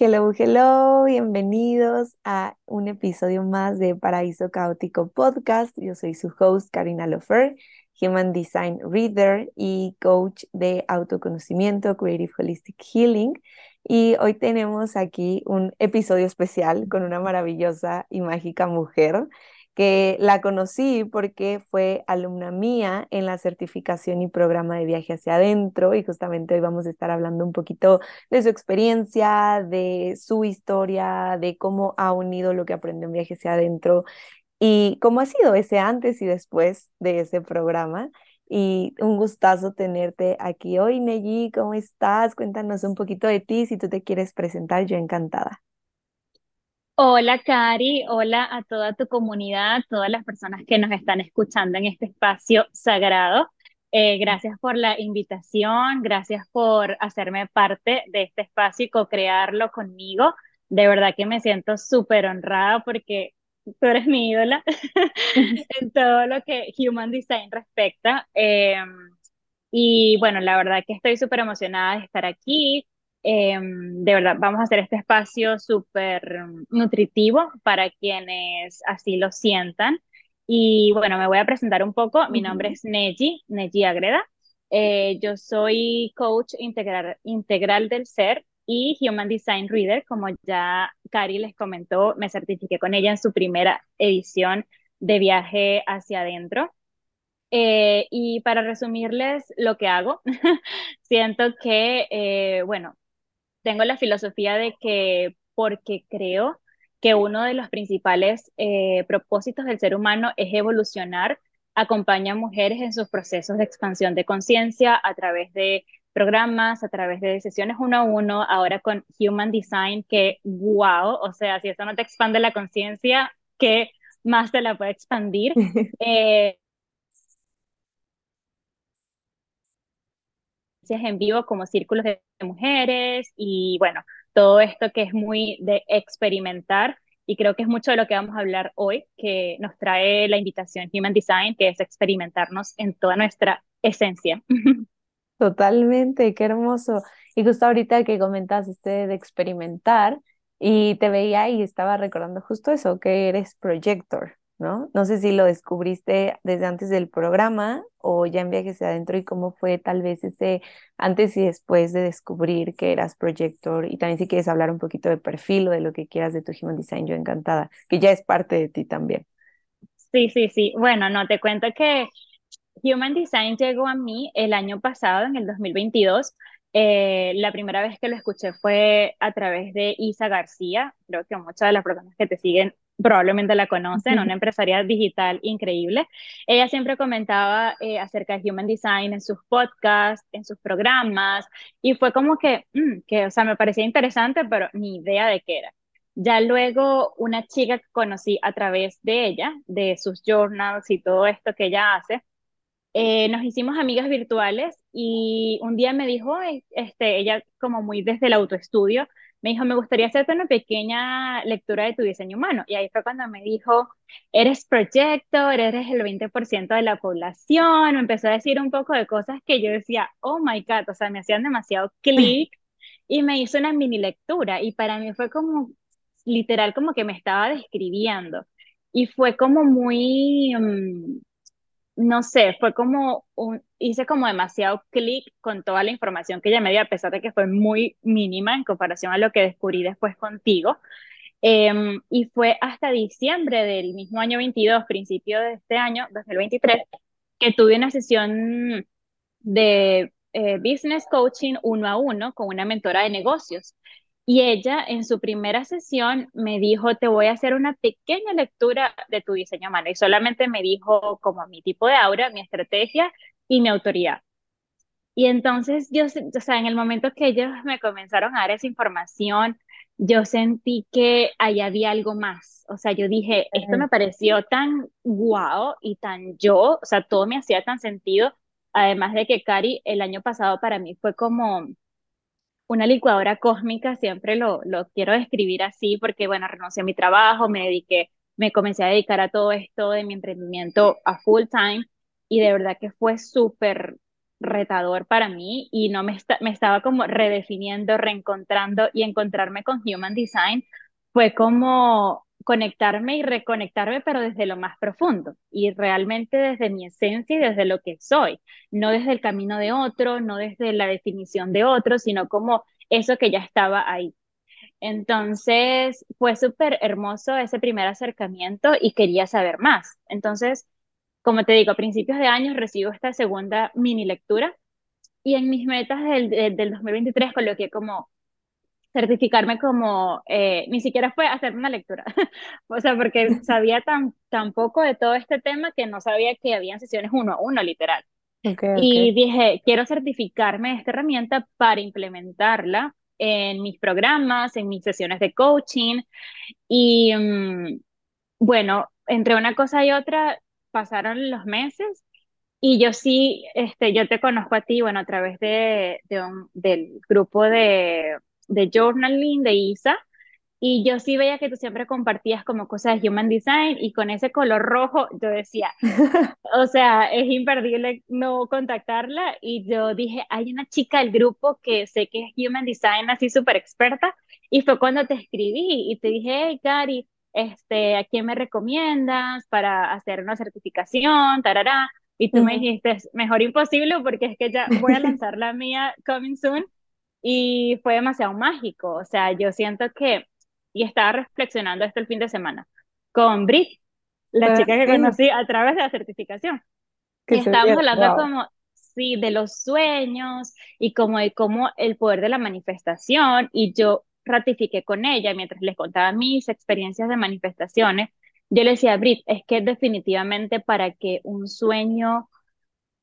Hello, hello, bienvenidos a un episodio más de Paraíso Caótico Podcast. Yo soy su host, Karina Lofer, Human Design Reader y coach de autoconocimiento, Creative Holistic Healing. Y hoy tenemos aquí un episodio especial con una maravillosa y mágica mujer que la conocí porque fue alumna mía en la certificación y programa de viaje hacia adentro y justamente hoy vamos a estar hablando un poquito de su experiencia, de su historia, de cómo ha unido lo que aprendió en viaje hacia adentro y cómo ha sido ese antes y después de ese programa. Y un gustazo tenerte aquí hoy, Neji. ¿Cómo estás? Cuéntanos un poquito de ti. Si tú te quieres presentar, yo encantada. Hola, Cari. Hola a toda tu comunidad, todas las personas que nos están escuchando en este espacio sagrado. Eh, gracias por la invitación, gracias por hacerme parte de este espacio y co-crearlo conmigo. De verdad que me siento súper honrada porque tú eres mi ídola en todo lo que Human Design respecta. Em, y bueno, la verdad que estoy súper emocionada de estar aquí. Em, de verdad, vamos a hacer este espacio súper nutritivo para quienes así lo sientan. Y bueno, me voy a presentar un poco. Mi nombre es Neji, Neji Agreda. Eh, yo soy coach integral, integral del ser y Human Design Reader. Como ya Cari les comentó, me certifiqué con ella en su primera edición de viaje hacia adentro. Eh, y para resumirles lo que hago, siento que, eh, bueno, tengo la filosofía de que porque creo que uno de los principales eh, propósitos del ser humano es evolucionar, acompaña a mujeres en sus procesos de expansión de conciencia a través de programas, a través de sesiones uno a uno, ahora con Human Design, que wow, o sea, si eso no te expande la conciencia, ¿qué más te la puede expandir? Eh, en vivo como círculos de mujeres y bueno, todo esto que es muy de experimentar y creo que es mucho de lo que vamos a hablar hoy, que nos trae la invitación Human Design, que es experimentarnos en toda nuestra esencia. Totalmente, qué hermoso. Y justo ahorita que comentas este de experimentar y te veía y estaba recordando justo eso, que eres projector. ¿No? No sé si lo descubriste desde antes del programa o ya en viajes adentro y cómo fue tal vez ese antes y después de descubrir que eras projector y también si quieres hablar un poquito de perfil o de lo que quieras de tu Human Design, yo encantada, que ya es parte de ti también. Sí, sí, sí. Bueno, no, te cuento que Human Design llegó a mí el año pasado, en el 2022. Eh, la primera vez que lo escuché fue a través de Isa García. Creo que muchas de las personas que te siguen probablemente la conocen, una empresaria digital increíble. Ella siempre comentaba eh, acerca de Human Design en sus podcasts, en sus programas, y fue como que, mm, que, o sea, me parecía interesante, pero ni idea de qué era. Ya luego una chica que conocí a través de ella, de sus journals y todo esto que ella hace, eh, nos hicimos amigas virtuales y un día me dijo, este, ella como muy desde el autoestudio, me dijo, me gustaría hacerte una pequeña lectura de tu diseño humano. Y ahí fue cuando me dijo, eres proyecto, eres el 20% de la población. Me empezó a decir un poco de cosas que yo decía, oh my God, o sea, me hacían demasiado clic. Y me hizo una mini lectura. Y para mí fue como, literal, como que me estaba describiendo. Y fue como muy, mm, no sé, fue como un, hice como demasiado clic con toda la información que ella me dio, a pesar de que fue muy mínima en comparación a lo que descubrí después contigo. Em, y fue hasta diciembre del mismo año 22, principio de este año, 2023, que tuve una sesión de eh, business coaching uno a uno con una mentora de negocios. Y ella en su primera sesión me dijo, te voy a hacer una pequeña lectura de tu diseño humano. Y solamente me dijo como mi tipo de aura, mi estrategia y mi autoridad. Y entonces yo, o sea, en el momento que ellos me comenzaron a dar esa información, yo sentí que ahí había algo más. O sea, yo dije, esto me pareció tan guau y tan yo, o sea, todo me hacía tan sentido. Además de que Cari el año pasado para mí fue como una licuadora cósmica, siempre lo, lo quiero describir así porque, bueno, renuncié a mi trabajo, me dediqué, me comencé a dedicar a todo esto de mi emprendimiento a full time y de verdad que fue súper retador para mí y no me, me estaba como redefiniendo, reencontrando y encontrarme con Human Design fue como conectarme y reconectarme, pero desde lo más profundo y realmente desde mi esencia y desde lo que soy, no desde el camino de otro, no desde la definición de otro, sino como eso que ya estaba ahí. Entonces fue súper hermoso ese primer acercamiento y quería saber más. Entonces, como te digo, a principios de año recibo esta segunda mini lectura y en mis metas del, del 2023 coloqué como certificarme como, eh, ni siquiera fue hacer una lectura, o sea, porque sabía tan, tan poco de todo este tema que no sabía que habían sesiones uno a uno, literal. y dije, quiero certificarme esta herramienta para implementarla en mis programas, en mis sesiones de coaching. Y mm, bueno, entre una cosa y otra pasaron los meses y yo sí, este, yo te conozco a ti, bueno, a través de, de un, del grupo de, de journaling de Isa. Y yo sí veía que tú siempre compartías como cosas de Human Design y con ese color rojo yo decía, o sea, es imperdible no contactarla. Y yo dije, hay una chica del grupo que sé que es Human Design así súper experta. Y fue cuando te escribí y te dije, hey, Cari, este, ¿a quién me recomiendas para hacer una certificación? Tarará. Y tú me dijiste, mejor imposible porque es que ya voy a lanzar la mía coming soon. Y fue demasiado mágico. O sea, yo siento que y estaba reflexionando esto el fin de semana con Brit, la chica que conocí a través de la certificación. Y estábamos hablando como, sí, de los sueños y como de cómo el poder de la manifestación y yo ratifiqué con ella mientras les contaba mis experiencias de manifestaciones. Yo le decía a Brit, es que definitivamente para que un sueño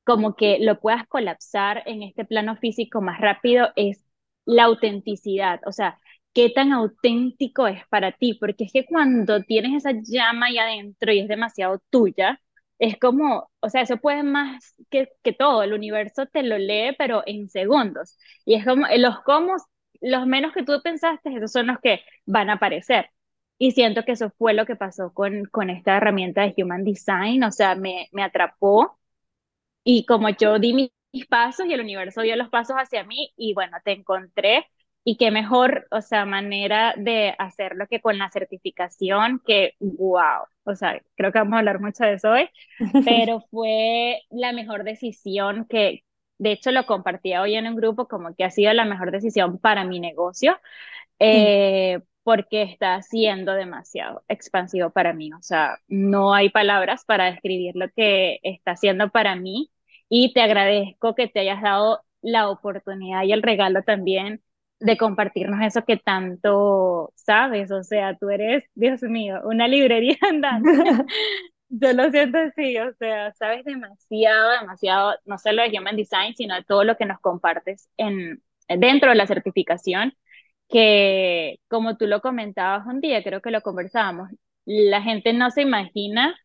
como que lo puedas colapsar en este plano físico más rápido es la autenticidad, o sea, qué tan auténtico es para ti, porque es que cuando tienes esa llama ahí adentro y es demasiado tuya, es como, o sea, eso puede más que, que todo, el universo te lo lee, pero en segundos. Y es como, los cómo, los menos que tú pensaste, esos son los que van a aparecer. Y siento que eso fue lo que pasó con, con esta herramienta de Human Design, o sea, me, me atrapó. Y como yo di mis pasos y el universo dio los pasos hacia mí, y bueno, te encontré y qué mejor, o sea, manera de hacerlo que con la certificación, que wow, o sea, creo que vamos a hablar mucho de eso hoy, pero fue la mejor decisión que, de hecho, lo compartía hoy en un grupo como que ha sido la mejor decisión para mi negocio, eh, porque está siendo demasiado expansivo para mí, o sea, no hay palabras para describir lo que está haciendo para mí y te agradezco que te hayas dado la oportunidad y el regalo también de compartirnos eso que tanto sabes, o sea, tú eres, Dios mío, una librería andante. Yo lo siento así, o sea, sabes demasiado, demasiado, no solo de Human Design, sino de todo lo que nos compartes en, dentro de la certificación, que como tú lo comentabas un día, creo que lo conversábamos, la gente no se imagina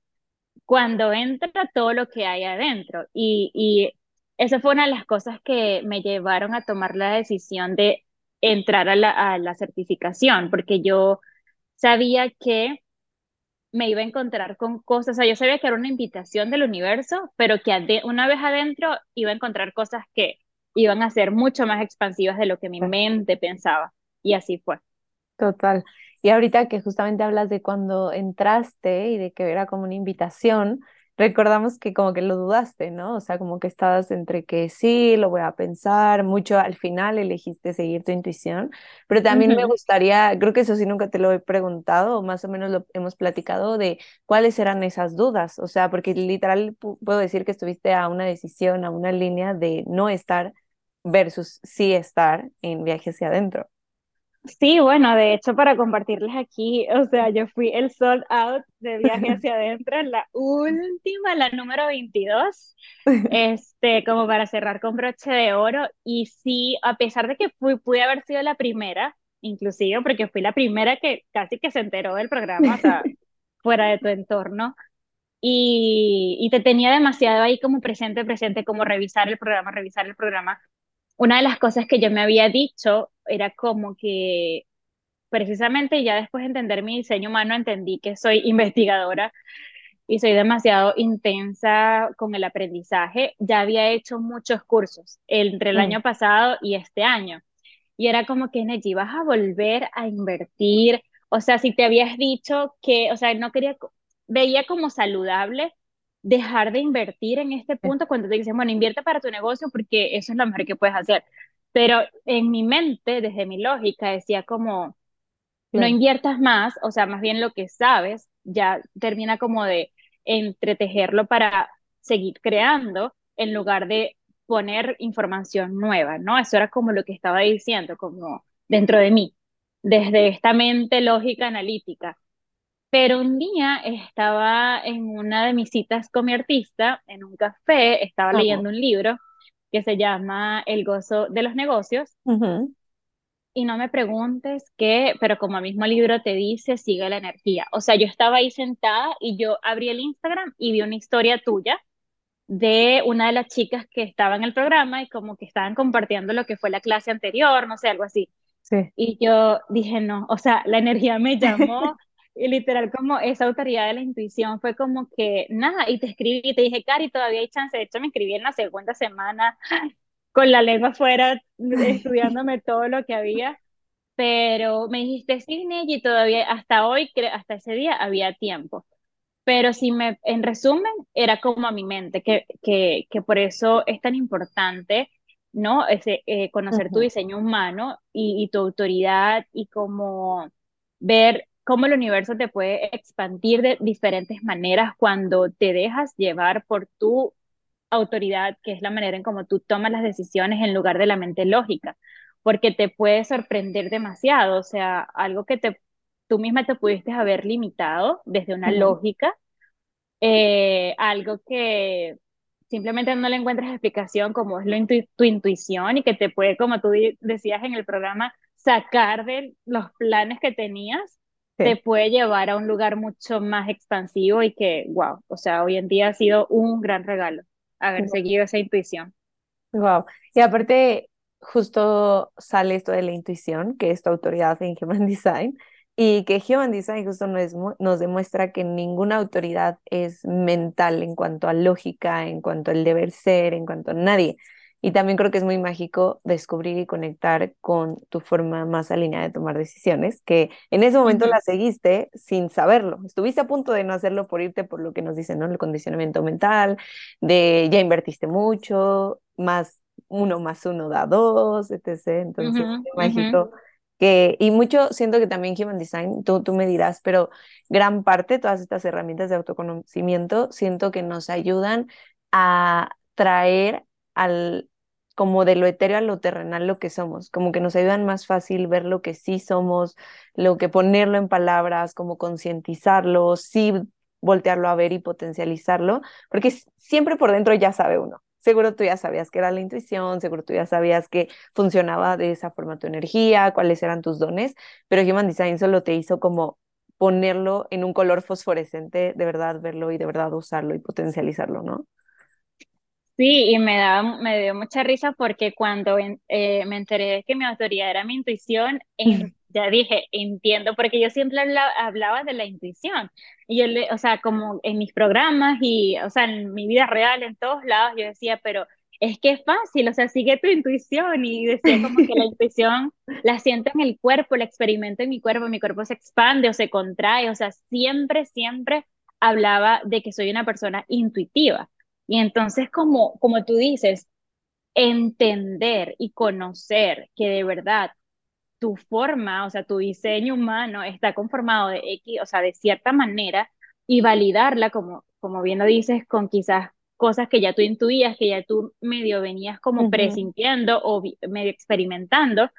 cuando entra todo lo que hay adentro. Y, y esa fue una de las cosas que me llevaron a tomar la decisión de entrar a la, certificación, porque yo sabía que me iba a encontrar con cosas, o sea, yo sabía que era una invitación del universo, pero que una vez adentro iba a encontrar cosas que iban a ser mucho más expansivas de lo que mi mente pensaba. Y así fue. Total. Y ahorita que justamente hablas de cuando entraste y de que era como una invitación, recordamos que como que lo dudaste, ¿no? O sea, como que estabas entre que sí, lo voy a pensar, mucho al final elegiste seguir tu intuición, pero también me gustaría, creo que eso sí nunca te lo he preguntado, o más o menos lo hemos platicado de cuáles eran esas dudas, o sea, porque literal puedo decir que estuviste a una decisión, a una línea de no estar versus sí estar en viaje hacia adentro. Sí, bueno, de hecho, para compartirles aquí, o sea, yo fui el sold out de viaje hacia adentro, en la última, la número 22, este, como para cerrar con broche de oro. Y sí, a pesar de que fui, pude haber sido la primera, inclusive, porque fui la primera que casi que se enteró del programa, o sea, fuera de tu entorno. Y, y te tenía demasiado ahí como presente, presente, como revisar el programa, revisar el programa una de las cosas que yo me había dicho era como que precisamente ya después de entender mi diseño humano entendí que soy investigadora y soy demasiado intensa con el aprendizaje. Ya había hecho muchos cursos entre el Mm, año pasado y este año. Y era como que, Neji, vas a volver a invertir. O sea, si te habías dicho que, o sea, no quería, veía como saludable dejar de invertir en este punto cuando te dicen, bueno, invierte para tu negocio porque eso es lo mejor que puedes hacer. Pero en mi mente, desde mi lógica, decía como, no inviertas más, o sea, más bien lo que sabes ya termina como de entretejerlo para seguir creando en lugar de poner información nueva, ¿no? Eso era como lo que estaba diciendo, como dentro de mí, desde esta mente lógica analítica. Pero un día estaba en una de mis citas con mi artista, en un café, estaba leyendo un libro que se llama El gozo de los negocios y no me preguntes qué, pero como el mismo libro te dice, sigue la energía. O sea, yo estaba ahí sentada y yo abrí el Instagram y vi una historia tuya de una de las chicas que estaba en el programa y como que estaban compartiendo lo que fue la clase anterior, no sé, algo así. Sí. Y yo dije, no, o sea, la energía me llamó y literal como esa autoridad de la intuición fue como que nada, y te escribí y te dije, Cari, todavía hay chance, de hecho me escribí en la segunda semana con la lengua afuera, estudiándome todo lo que había pero me dijiste cine y todavía hasta hoy, hasta ese día había tiempo. Pero si me, en resumen, era como a mi mente, que, que, que por eso es tan importante, ¿no? Ese, eh, conocer tu Ujú, diseño humano y, y tu autoridad y como ver cómo el universo te puede expandir de diferentes maneras cuando te dejas llevar por tu autoridad, que es la manera en cómo tú tomas las decisiones en lugar de la mente lógica, porque te puede sorprender demasiado, o sea, algo que te, tú misma te pudiste haber limitado desde una ujú. lógica, eh, algo que simplemente no le encuentras explicación como es lo intu tu intuición y que te puede, como tú decías en el programa, sacar de los planes que tenías, te puede llevar a un lugar mucho más expansivo y que, wow, o sea, hoy en día ha sido un gran regalo haber seguido esa intuición. Wow. Y aparte, justo sale esto de la intuición, que es tu autoridad en Human Design, y que Human Design justo nos demuestra que ninguna autoridad es mental en cuanto a lógica, en cuanto al deber ser, en cuanto a nadie. Y también creo que es muy mágico descubrir y conectar con tu forma más alineada de tomar decisiones, que en ese momento la seguiste sin saberlo. Estuviste a punto de no hacerlo por irte por lo que nos dicen, ¿no? El condicionamiento mental de ya invertiste mucho, más uno más uno da dos, etc. Entonces, qué ujú. mágico que, y mucho siento que también Human Design, tú, tú me dirás, pero gran parte, todas estas herramientas de autoconocimiento, siento que nos ayudan a traer al, como de lo etéreo a lo terrenal lo que somos, como que nos ayudan más fácil ver lo que sí somos, lo que ponerlo en palabras, como concientizarlo, sí voltearlo a ver y potencializarlo porque siempre por dentro ya sabe uno. Seguro tú ya sabías que era la intuición, seguro tú ya sabías que funcionaba de esa forma tu energía, cuáles eran tus dones, pero Human Design solo te hizo como ponerlo en un color fosforescente, de verdad verlo y de verdad usarlo y potencializarlo, ¿no? Sí, y me da, me dio mucha risa porque cuando eh, me enteré de que mi autoridad era mi intuición, en- ya dije, entiendo, porque yo siempre habla- hablaba de la intuición. Y yo le, o sea, como en mis programas y, o sea, en mi vida real, en todos lados, yo decía, pero es que es fácil, o sea, sigue tu intuición. Y decía como que la intuición la siento en el cuerpo, la experimento en mi cuerpo, mi cuerpo se expande o se contrae, o sea, siempre, siempre hablaba de que soy una persona intuitiva. Y entonces, como, como tú dices, entender y conocer que de verdad tu forma, o sea, tu diseño humano está conformado de X, o sea, de cierta manera, y validarla, como, como bien lo dices, con quizás cosas que ya tú intuías, que ya tú medio venías como Ujú, presintiendo o medio experimentando,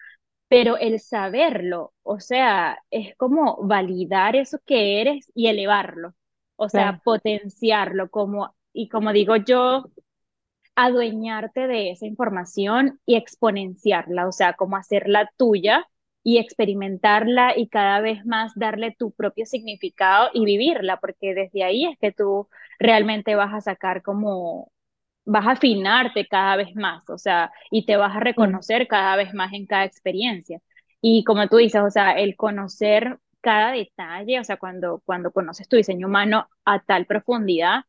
pero el saberlo, o sea, es como validar eso que eres y elevarlo, o sea, Claro. potenciarlo, como, y como digo yo, adueñarte de esa información y exponenciarla, o sea, como hacerla tuya y experimentarla y cada vez más darle tu propio significado y vivirla, porque desde ahí es que tú realmente vas a sacar como, vas a afinarte cada vez más, o sea, y te vas a reconocer cada vez más en cada experiencia. Y como tú dices, o sea, el conocer cada detalle, o sea, cuando, cuando conoces tu diseño humano a tal profundidad,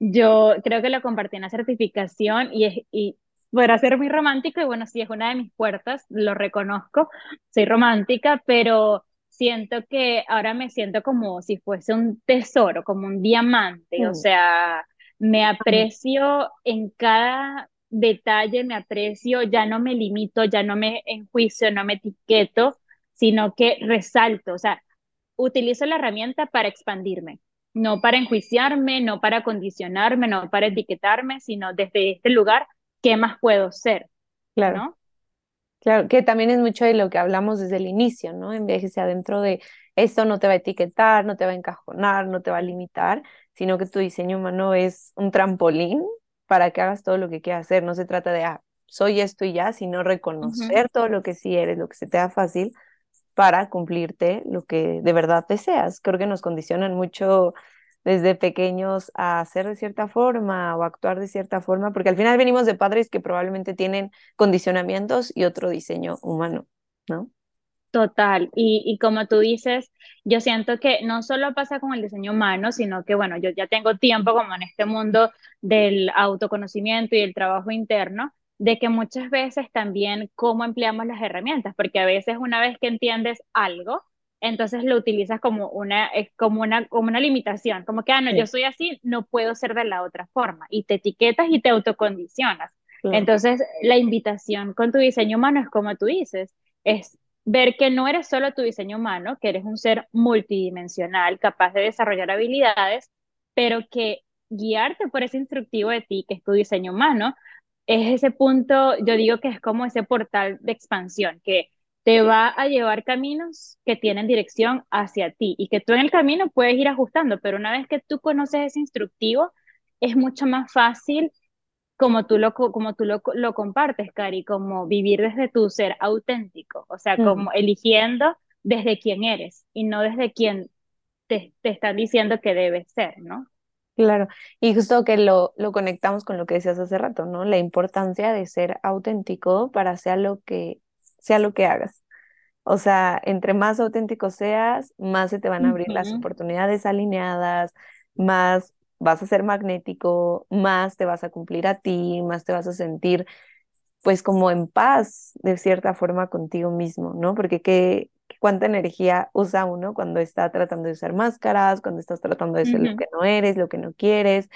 yo creo que lo compartí en la certificación y, es, y podrá ser muy romántico y bueno, sí es una de mis puertas, lo reconozco, soy romántica, pero siento que ahora me siento como si fuese un tesoro, como un diamante, o sea, me aprecio en cada detalle, me aprecio, ya no me limito, ya no me enjuicio, no me etiqueto, sino que resalto, o sea, utilizo la herramienta para expandirme, no para enjuiciarme, no para condicionarme, no para etiquetarme, sino desde este lugar, ¿qué más puedo ser? Claro. ¿No? Claro, que también es mucho de lo que hablamos desde el inicio, ¿no? En vez de que adentro de esto no te va a etiquetar, no te va a encajonar, no te va a limitar, sino que tu diseño humano es un trampolín para que hagas todo lo que quieras hacer. No se trata de, ah, soy esto y ya, sino reconocer todo lo que sí eres, lo que se te da fácil para cumplirte lo que de verdad deseas. Creo que nos condicionan mucho desde pequeños a hacer de cierta forma o actuar de cierta forma, porque al final venimos de padres que probablemente tienen condicionamientos y otro diseño humano, ¿no? Total, y, y como tú dices, yo siento que no solo pasa con el diseño humano, sino que, bueno, yo ya tengo tiempo como en este mundo del autoconocimiento y el trabajo interno, de que muchas veces también cómo empleamos las herramientas, porque a veces una vez que entiendes algo, entonces lo utilizas como una, es como una, como una limitación, como que, ah, no, yo soy así, no puedo ser de la otra forma, y te etiquetas y te autocondicionas. claro. Entonces, la invitación con tu diseño humano es como tú dices, es ver que no eres solo tu diseño humano, que eres un ser multidimensional, capaz de desarrollar habilidades, pero que guiarte por ese instructivo de ti, que es tu diseño humano, es ese punto, yo digo que es como ese portal de expansión, que te va a llevar caminos que tienen dirección hacia ti y que tú en el camino puedes ir ajustando, pero una vez que tú conoces ese instructivo, es mucho más fácil como tú lo, co- como tú lo, lo compartes, Cari, como vivir desde tu ser auténtico, o sea, como eligiendo desde quién eres y no desde quién te, te están diciendo que debes ser, ¿no? Claro. Y justo que lo, lo conectamos con lo que decías hace rato, ¿no? La importancia de ser auténtico para sea lo que, sea lo que hagas. O sea, entre más auténtico seas, más se te van a abrir las oportunidades alineadas, más vas a ser magnético, más te vas a cumplir a ti, más te vas a sentir pues como en paz de cierta forma contigo mismo, ¿no? Porque qué- cuánta energía usa uno cuando está tratando de usar máscaras, cuando estás tratando de ser lo que no eres, lo que no quieres.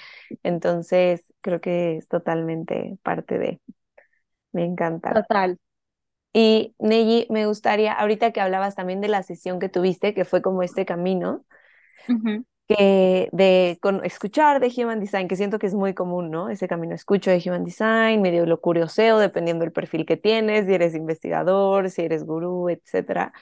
Entonces, creo que es totalmente parte de, me encanta. Total. Y Neji, me gustaría, ahorita que hablabas también de la sesión que tuviste, que fue como este camino, que de con, escuchar de Human Design, que siento que es muy común, ¿no? Ese camino escucho de Human Design, medio lo curioseo, dependiendo del perfil que tienes, si eres investigador, si eres gurú, etcétera.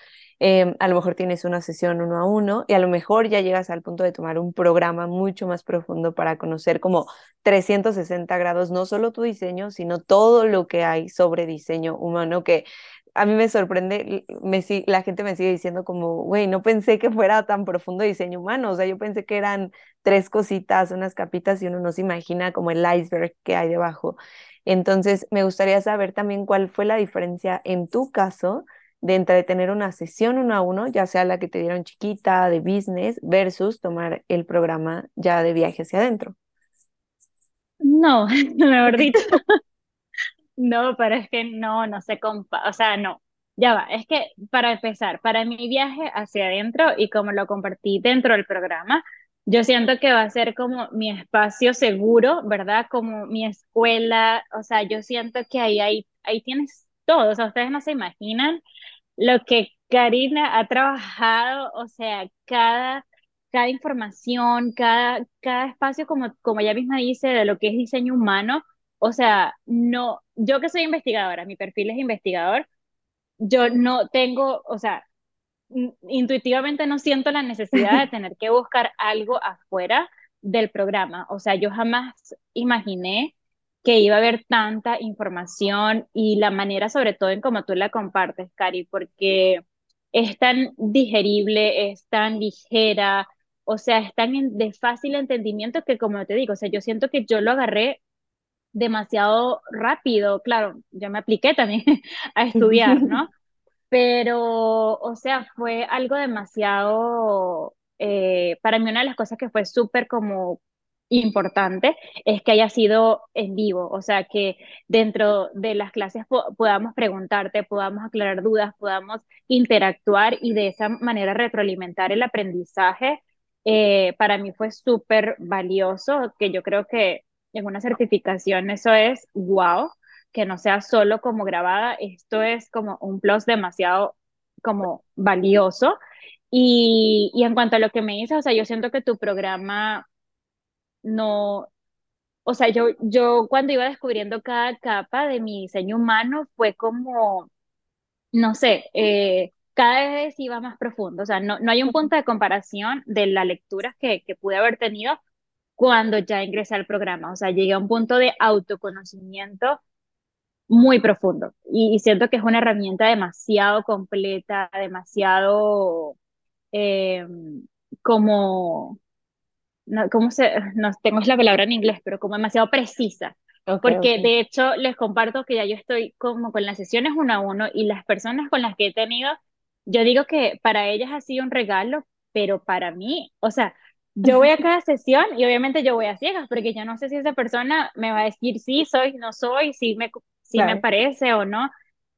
Em, a lo mejor tienes una sesión uno a uno y a lo mejor ya llegas al punto de tomar un programa mucho más profundo para conocer como 360 grados, no solo tu diseño, sino todo lo que hay sobre diseño humano, que a mí me sorprende, me, la gente me sigue diciendo como, güey, no pensé que fuera tan profundo diseño humano, o sea, yo pensé que eran tres cositas, unas capitas y uno no se imagina como el iceberg que hay debajo. Entonces, me gustaría saber también cuál fue la diferencia en tu caso de entre tener una sesión uno a uno, ya sea la que te dieron chiquita de business, versus tomar el programa ya de viaje hacia adentro. No, mejor dicho. No, pero es que no, no se compa, o sea, no, ya va, es que para empezar, para mi viaje hacia adentro y como lo compartí dentro del programa, yo siento que va a ser como mi espacio seguro, ¿verdad? Como mi escuela, o sea, yo siento que ahí, ahí, ahí tienes todo, o sea, ustedes no se imaginan lo que Karina ha trabajado, o sea, cada, cada información, cada, cada espacio, como, como ella misma dice, de lo que es diseño humano, o sea, no, yo que soy investigadora, mi perfil es investigador, yo no tengo, o sea, in- intuitivamente no siento la necesidad de tener que buscar algo afuera del programa. O sea, yo jamás imaginé que iba a haber tanta información y la manera, sobre todo en cómo tú la compartes, Cari, porque es tan digerible, es tan ligera, o sea, es tan de fácil entendimiento que, como te digo, o sea, yo siento que yo lo agarré demasiado rápido. Claro, yo me apliqué también a estudiar, ¿no? pero, o sea, fue algo demasiado, eh, para mí una de las cosas que fue súper como importante es que haya sido en vivo, o sea, que dentro de las clases po- podamos preguntarte, podamos aclarar dudas, podamos interactuar y de esa manera retroalimentar el aprendizaje. Eh, para mí fue súper valioso, que yo creo que en una certificación eso es wow que no sea solo como grabada, esto es como un plus demasiado como valioso. Y, y en cuanto a lo que me dices, o sea, yo siento que tu programa no, o sea, yo, yo cuando iba descubriendo cada capa de mi diseño humano fue como, no sé, eh, cada vez iba más profundo, o sea, no, no hay un punto de comparación de la lectura que, que pude haber tenido cuando ya ingresé al programa, o sea, llegué a un punto de autoconocimiento muy profundo y, y siento que es una herramienta demasiado completa, demasiado eh, como, no, ¿cómo se, no tengo la palabra en inglés, pero como demasiado precisa. Ok, Porque ok. de hecho les comparto que ya yo estoy como con las sesiones uno a uno y las personas con las que he tenido, yo digo que para ellas ha sido un regalo, pero para mí, o sea, yo voy a cada sesión y obviamente yo voy a ciegas porque yo no sé si esa persona me va a decir sí soy, no soy, si me, si me parece o no.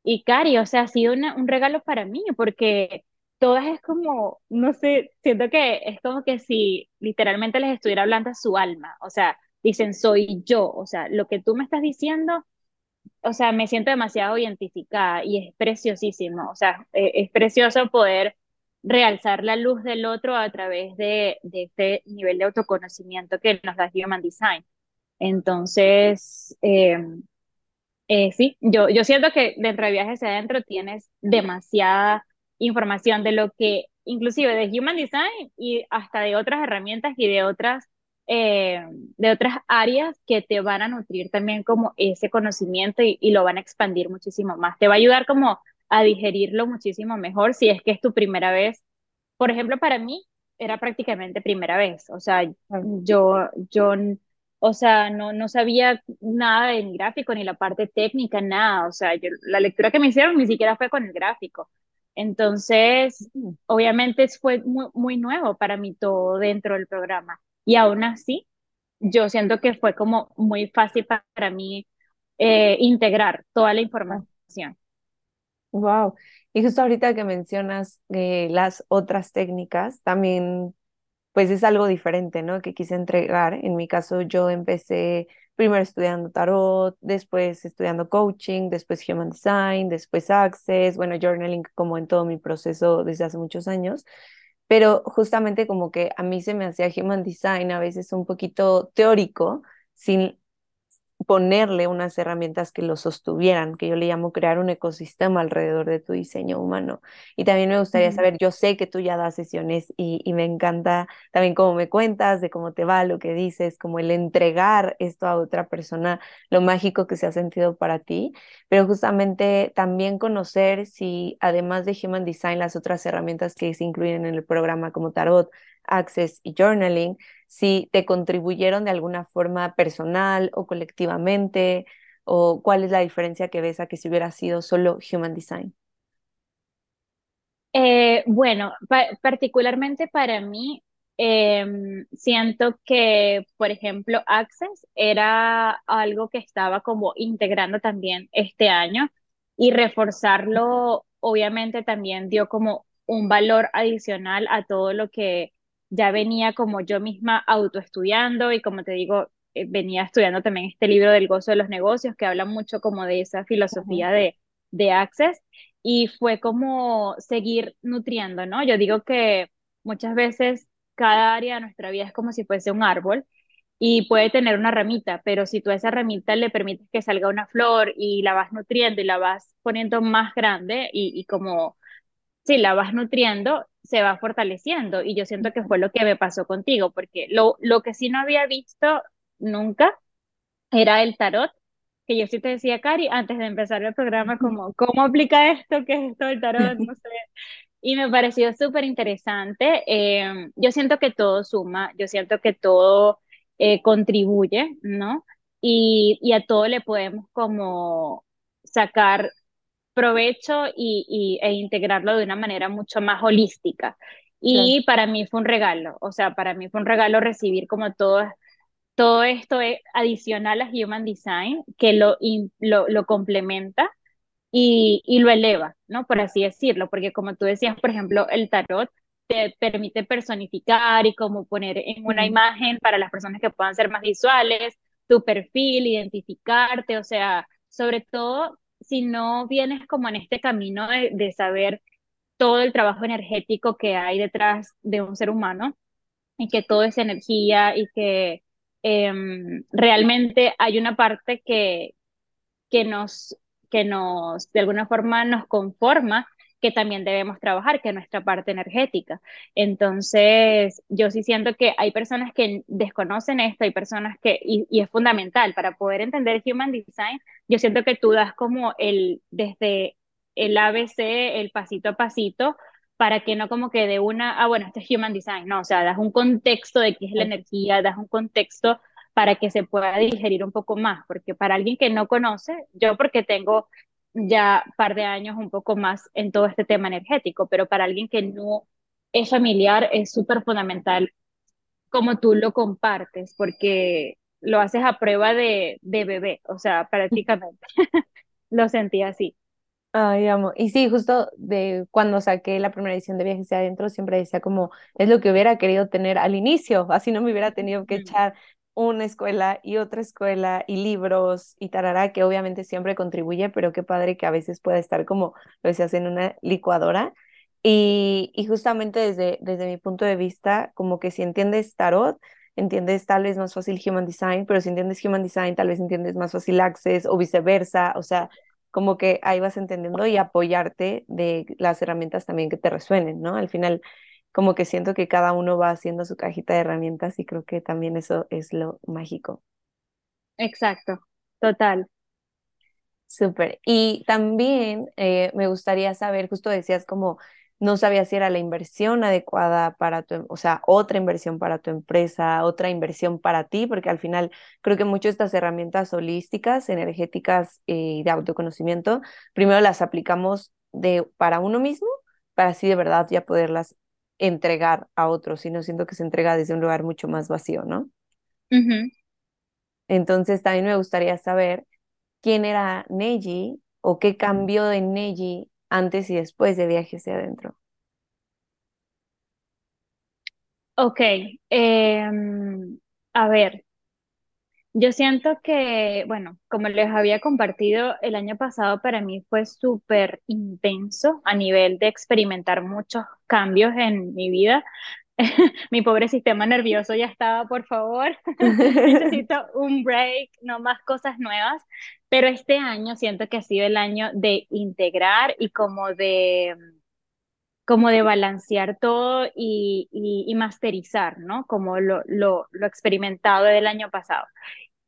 Y Cari, o sea, ha sido una- un regalo para mí porque todas es como, no sé, siento que es como que si literalmente les estuviera hablando a su alma, o sea, dicen soy yo, o sea, lo que tú me estás diciendo, o sea, me siento demasiado identificada y es preciosísimo, o sea, eh, es precioso poder realzar la luz del otro a través de, de este nivel de autoconocimiento que nos da Human Design. Entonces, eh, eh, sí, yo, yo siento que dentro de Viajes hacia adentro tienes demasiada información de lo que, inclusive de Human Design y hasta de otras herramientas y de otras, eh, de otras áreas que te van a nutrir también como ese conocimiento y, y lo van a expandir muchísimo más. Te va a ayudar como a digerirlo muchísimo mejor si es que es tu primera vez. Por ejemplo, para mí era prácticamente primera vez. O sea, yo, yo o sea, no, no sabía nada del gráfico, ni la parte técnica, nada. O sea, yo, la lectura que me hicieron ni siquiera fue con el gráfico. Entonces, Mm, obviamente fue muy, muy nuevo para mí todo dentro del programa. Y aún así, yo siento que fue como muy fácil pa- para mí eh, integrar toda la información. Wow. Y justo ahorita que mencionas eh, las otras técnicas, también pues es algo diferente, ¿no? Que quise entregar. En mi caso, yo empecé primero estudiando tarot, después estudiando coaching, después human design, después access, bueno, journaling como en todo mi proceso desde hace muchos años. Pero justamente como que a mí se me hacía human design a veces un poquito teórico, sin ponerle unas herramientas que lo sostuvieran, que yo le llamo crear un ecosistema alrededor de tu diseño humano. Y también me gustaría saber, yo sé que tú ya das sesiones y, y me encanta también cómo me cuentas, de cómo te va, lo que dices, como el entregar esto a otra persona, lo mágico que se ha sentido para ti, pero justamente también conocer si además de Human Design, las otras herramientas que se incluyen en el programa como Tarot, Access y Journaling, si te contribuyeron de alguna forma personal o colectivamente, o cuál es la diferencia que ves a que si hubiera sido solo Human Design. Eh, bueno, pa- particularmente para mí, em, siento que, por ejemplo, Access era algo que estaba como integrando también este año y reforzarlo, obviamente también dio como un valor adicional a todo lo que ya venía como yo misma autoestudiando y como te digo, eh, venía estudiando también este libro del gozo de los negocios que habla mucho como de esa filosofía de, de Access y fue como seguir nutriendo, ¿no? Yo digo que muchas veces cada área de nuestra vida es como si fuese un árbol y puede tener una ramita, pero si tú a esa ramita le permites que salga una flor y la vas nutriendo y la vas poniendo más grande y, y como si la vas nutriendo, se va fortaleciendo. Y yo siento que fue lo que me pasó contigo, porque lo, lo que sí no había visto nunca era el tarot, que yo sí te decía, Cari, antes de empezar el programa, como, ¿cómo aplica esto? ¿Qué es esto del tarot? No sé. Y me pareció súper interesante. Eh, yo siento que todo suma, yo siento que todo eh, contribuye, ¿no? Y, y a todo le podemos como sacar provecho y, y, e integrarlo de una manera mucho más holística. Claro. Y para mí fue un regalo, o sea, para mí fue un regalo recibir como todo, todo esto es adicional a Human Design, que lo, lo, lo complementa y, y, lo eleva, ¿no? Por así decirlo, porque como tú decías, por ejemplo, el tarot te permite personificar y como poner en una imagen para las personas que puedan ser más visuales, tu perfil, identificarte, o sea, sobre todo si no vienes como en este camino de, de saber todo el trabajo energético que hay detrás de un ser humano y que todo es energía y que eh, realmente hay una parte que, que nos, que nos, de alguna forma nos conforma, que también debemos trabajar, que es nuestra parte energética. Entonces, yo sí siento que hay personas que desconocen esto, hay personas que, y es fundamental para poder entender Human Design, yo siento que tú das como el, desde el ABC, el pasito a pasito, para que no como que de una, ah, bueno, este es Human Design, no, o sea, das un contexto de qué es la energía, das un contexto para que se pueda digerir un poco más, porque para alguien que no conoce, yo porque tengo ya par de años un poco más en todo este tema energético, pero para alguien que no es familiar es súper fundamental como tú lo compartes, porque lo haces a prueba de, de bebé, o sea, prácticamente lo sentí así. Ay, amo. Y sí, justo de cuando saqué la primera edición de Viajes hacia adentro, siempre decía como, es lo que hubiera querido tener al inicio, así no me hubiera tenido que echar una escuela y otra escuela y libros y tarará, que obviamente siempre contribuye, pero qué padre que a veces pueda estar como, lo decías, en una licuadora. Y, y justamente desde, desde mi punto de vista, como que si entiendes tarot, entiendes tal vez más fácil Human Design, pero si entiendes Human Design, tal vez entiendes más fácil Access o viceversa, o sea como que ahí vas entendiendo y apoyarte de las herramientas también que te resuenen, ¿no? Al final, como que siento que cada uno va haciendo su cajita de herramientas y creo que también eso es lo mágico. exacto, total. Súper. Y también eh, me gustaría saber, justo decías como no sabías si era la inversión adecuada para tu, em- o sea, otra inversión para tu empresa, otra inversión para ti, porque al final creo que muchas de estas herramientas holísticas, energéticas eh, y de autoconocimiento, primero las aplicamos de para uno mismo, para así de verdad ya poderlas entregar a otros, y no siento que se entrega desde un lugar mucho más vacío, ¿no? Entonces también me gustaría saber quién era Neji o qué cambió de Neji antes y después de Viajes hacia adentro. Ok, em, a ver. Yo siento que, bueno, como les había compartido, el año pasado para mí fue súper intenso a nivel de experimentar muchos cambios en mi vida. Mi pobre sistema nervioso ya estaba, por favor, necesito un break, no más cosas nuevas. Pero este año siento que ha sido el año de integrar y como de, como de balancear todo y, y, masterizar, ¿no? Como lo, lo, lo experimentado del año pasado.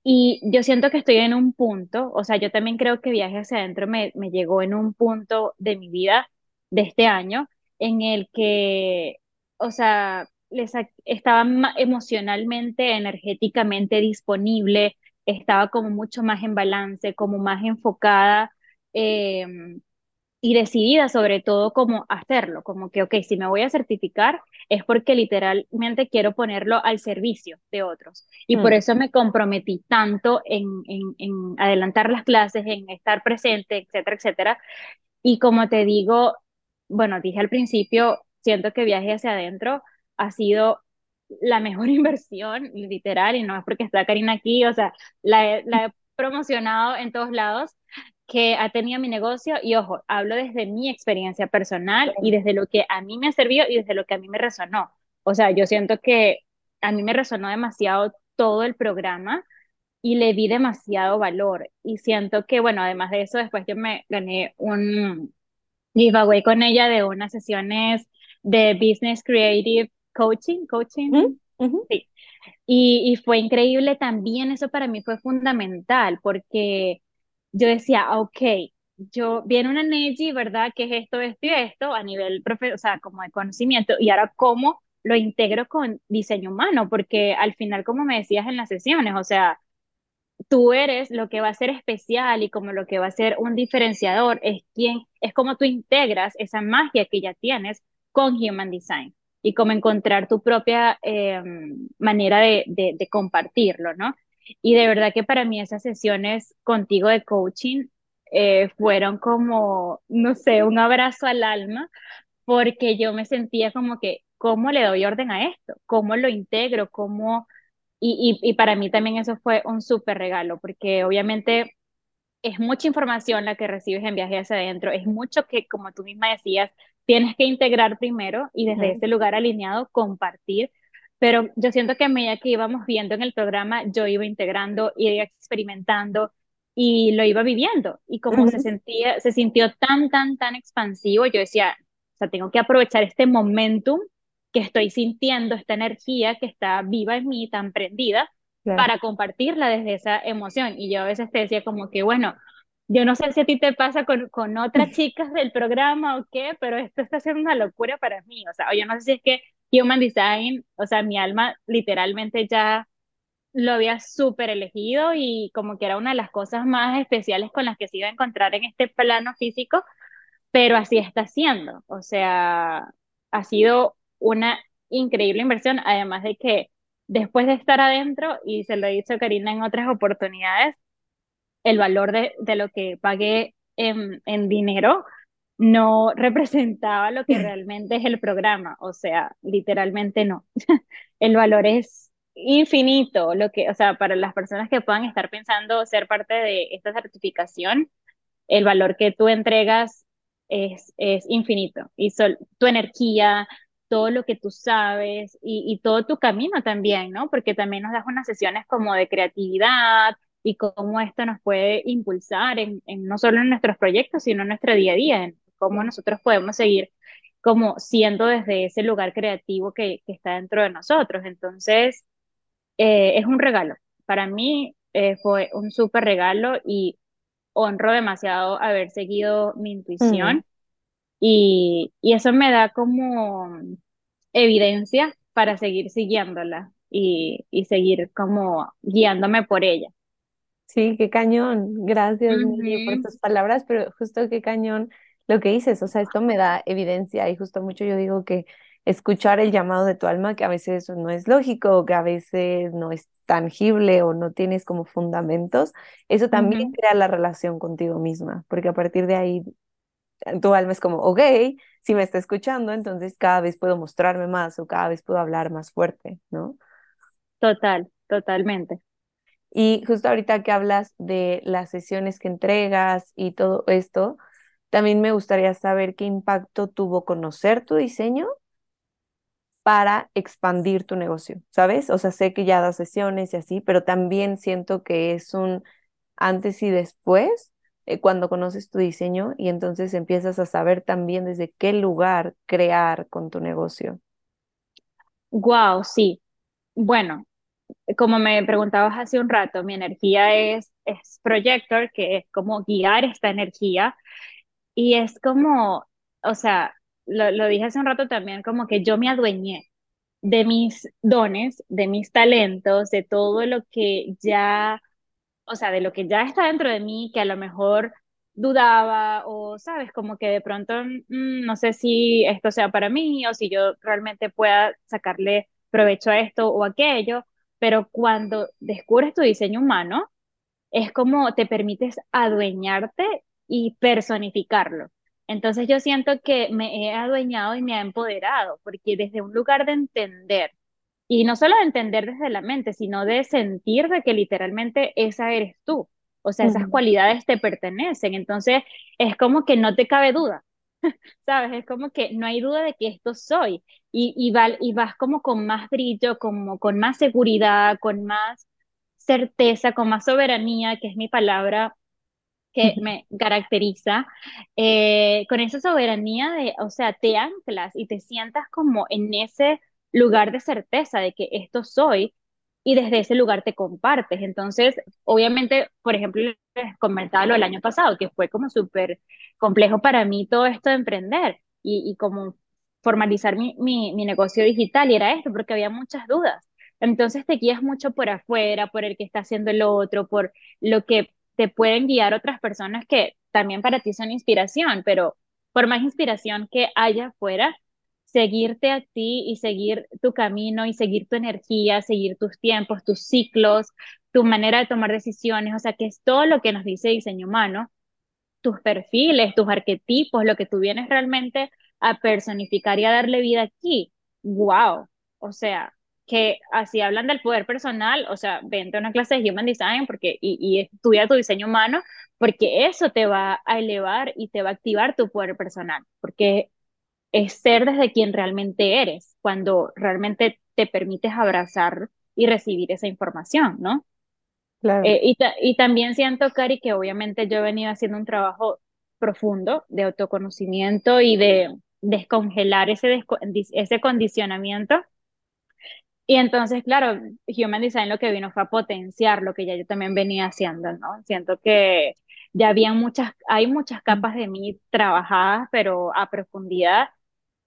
Y yo siento que estoy en un punto, o sea, yo también creo que Viaje hacia adentro me, me llegó en un punto de mi vida, de este año, en el que, o sea, les, estaba emocionalmente, energéticamente disponible, estaba como mucho más en balance, como más enfocada. em, y decidida sobre todo cómo hacerlo, como que, ok, si me voy a certificar es porque literalmente quiero ponerlo al servicio de otros. Y por Mm, eso me comprometí tanto en, en, en adelantar las clases, en estar presente, etcétera, etcétera. Y como te digo, bueno, dije al principio, siento que viaje hacia adentro ha sido la mejor inversión, literal, y no es porque está Karina aquí, o sea, la la he promocionado en todos lados que ha tenido mi negocio y ojo, hablo desde mi experiencia personal y desde lo que a mí me ha servido y desde lo que a mí me resonó. O sea, yo siento que a mí me resonó demasiado todo el programa y le di demasiado valor y siento que, bueno, además de eso, después yo me gané un giveaway con ella de unas sesiones de Business Creative Coaching, Mm, coaching, sí, y, y fue increíble también, eso para mí fue fundamental, porque yo decía, ah, ok, yo viene una Neji, ¿verdad? Que es esto, esto y esto a nivel, profe o sea, como de conocimiento, y ahora cómo lo integro con diseño humano, porque al final, como me decías en las sesiones, o sea, tú eres lo que va a ser especial y como lo que va a ser un diferenciador es quién, es como tú integras esa magia que ya tienes con Human Design y como encontrar tu propia eh, manera de, de, compartirlo, ¿no? Y de verdad que para mí esas sesiones contigo de coaching eh, fueron como, no sé, un abrazo al alma, porque yo me sentía como que, ¿cómo le doy orden a esto? ¿Cómo lo integro? ¿Cómo y, y, y para mí también eso fue un súper regalo, porque obviamente es mucha información la que recibes en viaje hacia adentro, es mucho que, como tú misma decías, tienes que integrar primero y desde ese lugar alineado compartir. Pero yo siento que a medida que íbamos viendo en el programa, yo iba integrando, iba experimentando y lo iba viviendo. Y como se sentía, se sintió tan, tan, tan expansivo, yo decía, o sea, tengo que aprovechar este momentum que estoy sintiendo, esta energía que está viva en mí, tan prendida, para compartirla desde esa emoción. Y yo a veces te decía como que, bueno, yo no sé si a ti te pasa con, con otras chicas del programa o qué, pero esto está siendo una locura para mí. O sea, yo no sé si es que Human Design, o sea, mi alma literalmente ya lo había súper elegido y como que era una de las cosas más especiales con las que se iba a encontrar en este plano físico, pero así está siendo. O sea, ha sido una increíble inversión, además de que después de estar adentro, y se lo he dicho a Karina en otras oportunidades, el valor de, de lo que pagué en, en dinero no representaba lo que realmente es el programa, o sea, literalmente no. el valor es infinito, lo que, o sea, para las personas que puedan estar pensando ser parte de esta certificación, el valor que tú entregas es, es infinito y sol, tu energía, todo lo que tú sabes y, y, todo tu camino también, ¿no? Porque también nos das unas sesiones como de creatividad y cómo esto nos puede impulsar en, en no solo en nuestros proyectos, sino en nuestro día a día, en cómo nosotros podemos seguir como siendo desde ese lugar creativo que, que está dentro de nosotros. Entonces, eh, es un regalo. Para mí eh, fue un súper regalo y honro demasiado haber seguido mi intuición. Y, y eso me da como evidencia para seguir siguiéndola y, y seguir como guiándome por ella. Sí, qué cañón. Gracias, por tus palabras, pero justo qué cañón lo que dices. O sea, esto me da evidencia y justo mucho yo digo que escuchar el llamado de tu alma, que a veces no es lógico, que a veces no es tangible o no tienes como fundamentos, eso también crea la relación contigo misma, porque a partir de ahí tu alma es como, ok, si me está escuchando, entonces cada vez puedo mostrarme más o cada vez puedo hablar más fuerte, ¿no? Total, totalmente. Y justo ahorita que hablas de las sesiones que entregas y todo esto, también me gustaría saber qué impacto tuvo conocer tu diseño para expandir tu negocio, ¿sabes? O sea, sé que ya das sesiones y así, pero también siento que es un antes y después eh, cuando conoces tu diseño y entonces empiezas a saber también desde qué lugar crear con tu negocio. Wow, sí. Bueno, como me preguntabas hace un rato, mi energía es, es projector, que es como guiar esta energía y es como, o sea, lo, lo dije hace un rato también, como que yo me adueñé de mis dones, de mis talentos, de todo lo que ya o sea, de lo que ya está dentro de mí, que a lo mejor dudaba o, sabes, como que de pronto mm, no sé si esto sea para mí o si yo realmente pueda sacarle provecho a esto o aquello, pero cuando descubres tu diseño humano, es como te permites adueñarte y personificarlo. Entonces yo siento que me he adueñado y me ha empoderado, porque desde un lugar de entender y no solo de entender desde la mente, sino de sentir de que literalmente esa eres tú. O sea, esas cualidades te pertenecen. Entonces, es como que no te cabe duda. ¿Sabes? Es como que no hay duda de que esto soy. Y, y, y vas como con más brillo, como con más seguridad, con más certeza, con más soberanía, que es mi palabra que me caracteriza, eh, con esa soberanía de, o sea, te anclas y te sientas como en ese lugar de certeza de que esto soy y desde ese lugar te compartes. Entonces, obviamente, por ejemplo, les comentaba lo del año pasado, que fue como súper complejo para mí todo esto de emprender y, y como formalizar mi, mi, mi, negocio digital y era esto, porque había muchas dudas. Entonces te guías mucho por afuera, por el que está haciendo el otro, por lo que te pueden guiar otras personas que también para ti son inspiración, pero por más inspiración que haya afuera, seguirte a ti y seguir tu camino y seguir tu energía, seguir tus tiempos, tus ciclos, tu manera de tomar decisiones, o sea, que es todo lo que nos dice diseño humano, tus perfiles, tus arquetipos, lo que tú vienes realmente a personificar y a darle vida aquí. ¡Wow! O sea, que así hablan del poder personal, o sea, vente a una clase de Human Design porque, y, y estudia tu diseño humano, porque eso te va a elevar y te va a activar tu poder personal, porque es ser desde quien realmente eres, cuando realmente te permites abrazar y recibir esa información, ¿no? Claro. Eh, y, y también siento, Cari, que obviamente yo he venido haciendo un trabajo profundo de autoconocimiento y de descongelar ese, ese condicionamiento. Y entonces, claro, Human Design lo que vino fue a potenciar lo que ya yo también venía haciendo, ¿no? Siento que ya había muchas, hay muchas capas de mí trabajadas, pero a profundidad.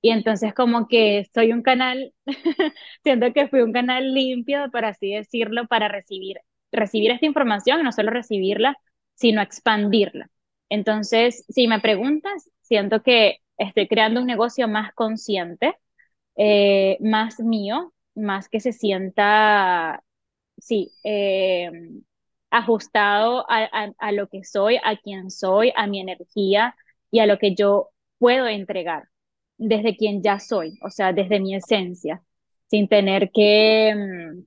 Y entonces como que soy un canal, siento que fui un canal limpio, por así decirlo, para recibir, recibir esta información, no solo recibirla, sino expandirla. Entonces, si me preguntas, siento que estoy creando un negocio más consciente, eh, más mío, más que se sienta, sí, eh, ajustado a, a, a, lo que soy, a quien soy, a mi energía y a lo que yo puedo entregar desde quien ya soy, o sea, desde mi esencia, sin tener que um,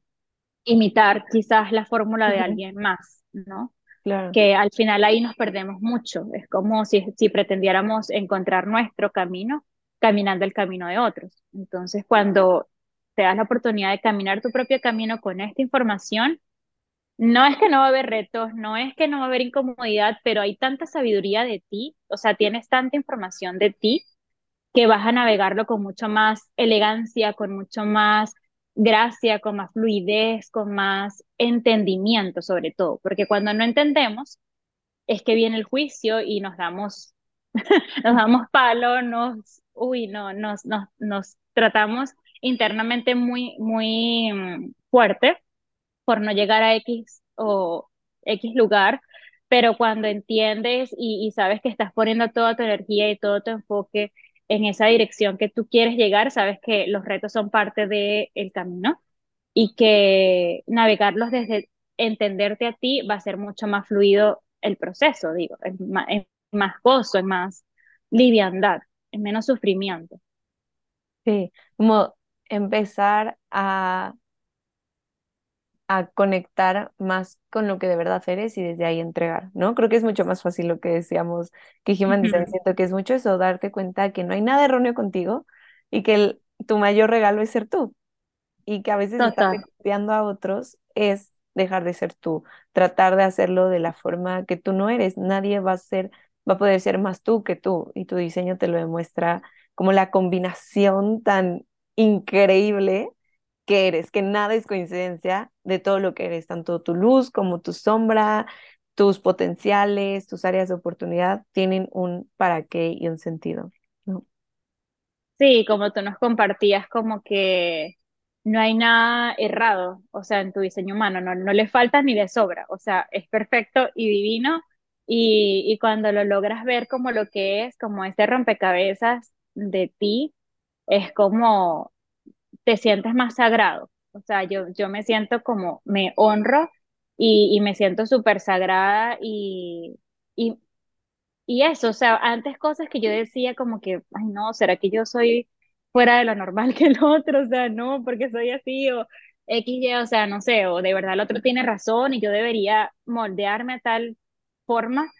imitar quizás la fórmula de alguien más, ¿no? Claro. Que al final ahí nos perdemos mucho. Es como si, si pretendiéramos encontrar nuestro camino caminando el camino de otros. Entonces, cuando te das la oportunidad de caminar tu propio camino con esta información, no es que no va a haber retos, no es que no va a haber incomodidad, pero hay tanta sabiduría de ti, o sea, tienes tanta información de ti que vas a navegarlo con mucho más elegancia, con mucho más gracia, con más fluidez, con más entendimiento sobre todo, porque cuando no entendemos es que viene el juicio y nos damos nos damos palo, nos uy, no, nos nos nos tratamos internamente muy muy mm, fuerte por no llegar a X o X lugar, pero cuando entiendes y, y sabes que estás poniendo toda tu energía y todo tu enfoque en esa dirección que tú quieres llegar, sabes que los retos son parte del el camino y que navegarlos desde entenderte a ti va a ser mucho más fluido el proceso, digo, es más, es más gozo, es más liviandad, es menos sufrimiento. Sí, como empezar a a conectar más con lo que de verdad eres y desde ahí entregar, ¿no? Creo que es mucho más fácil lo que decíamos que Design, siento que es mucho eso, darte cuenta que no hay nada erróneo contigo y que el, tu mayor regalo es ser tú y que a veces estar copiando a otros es dejar de ser tú, tratar de hacerlo de la forma que tú no eres, nadie va a ser, va a poder ser más tú que tú y tu diseño te lo demuestra como la combinación tan increíble que eres, que nada es coincidencia de todo lo que eres, tanto tu luz como tu sombra, tus potenciales, tus áreas de oportunidad tienen un para qué y un sentido. Sí, como tú nos compartías, como que no hay nada errado, o sea, en tu diseño humano, no, no le falta ni le sobra, o sea, es perfecto y divino. Y, y cuando lo logras ver como lo que es, como este rompecabezas de ti, es como te sientes más sagrado. O sea, yo, yo me siento como, me honro y, y me siento súper sagrada y, y, y eso, o sea, antes cosas que yo decía como que, ay no, ¿será que yo soy fuera de lo normal que el otro? O sea, no, porque soy así o X, Y, o sea, no sé, o de verdad el otro tiene razón y yo debería moldearme a tal forma.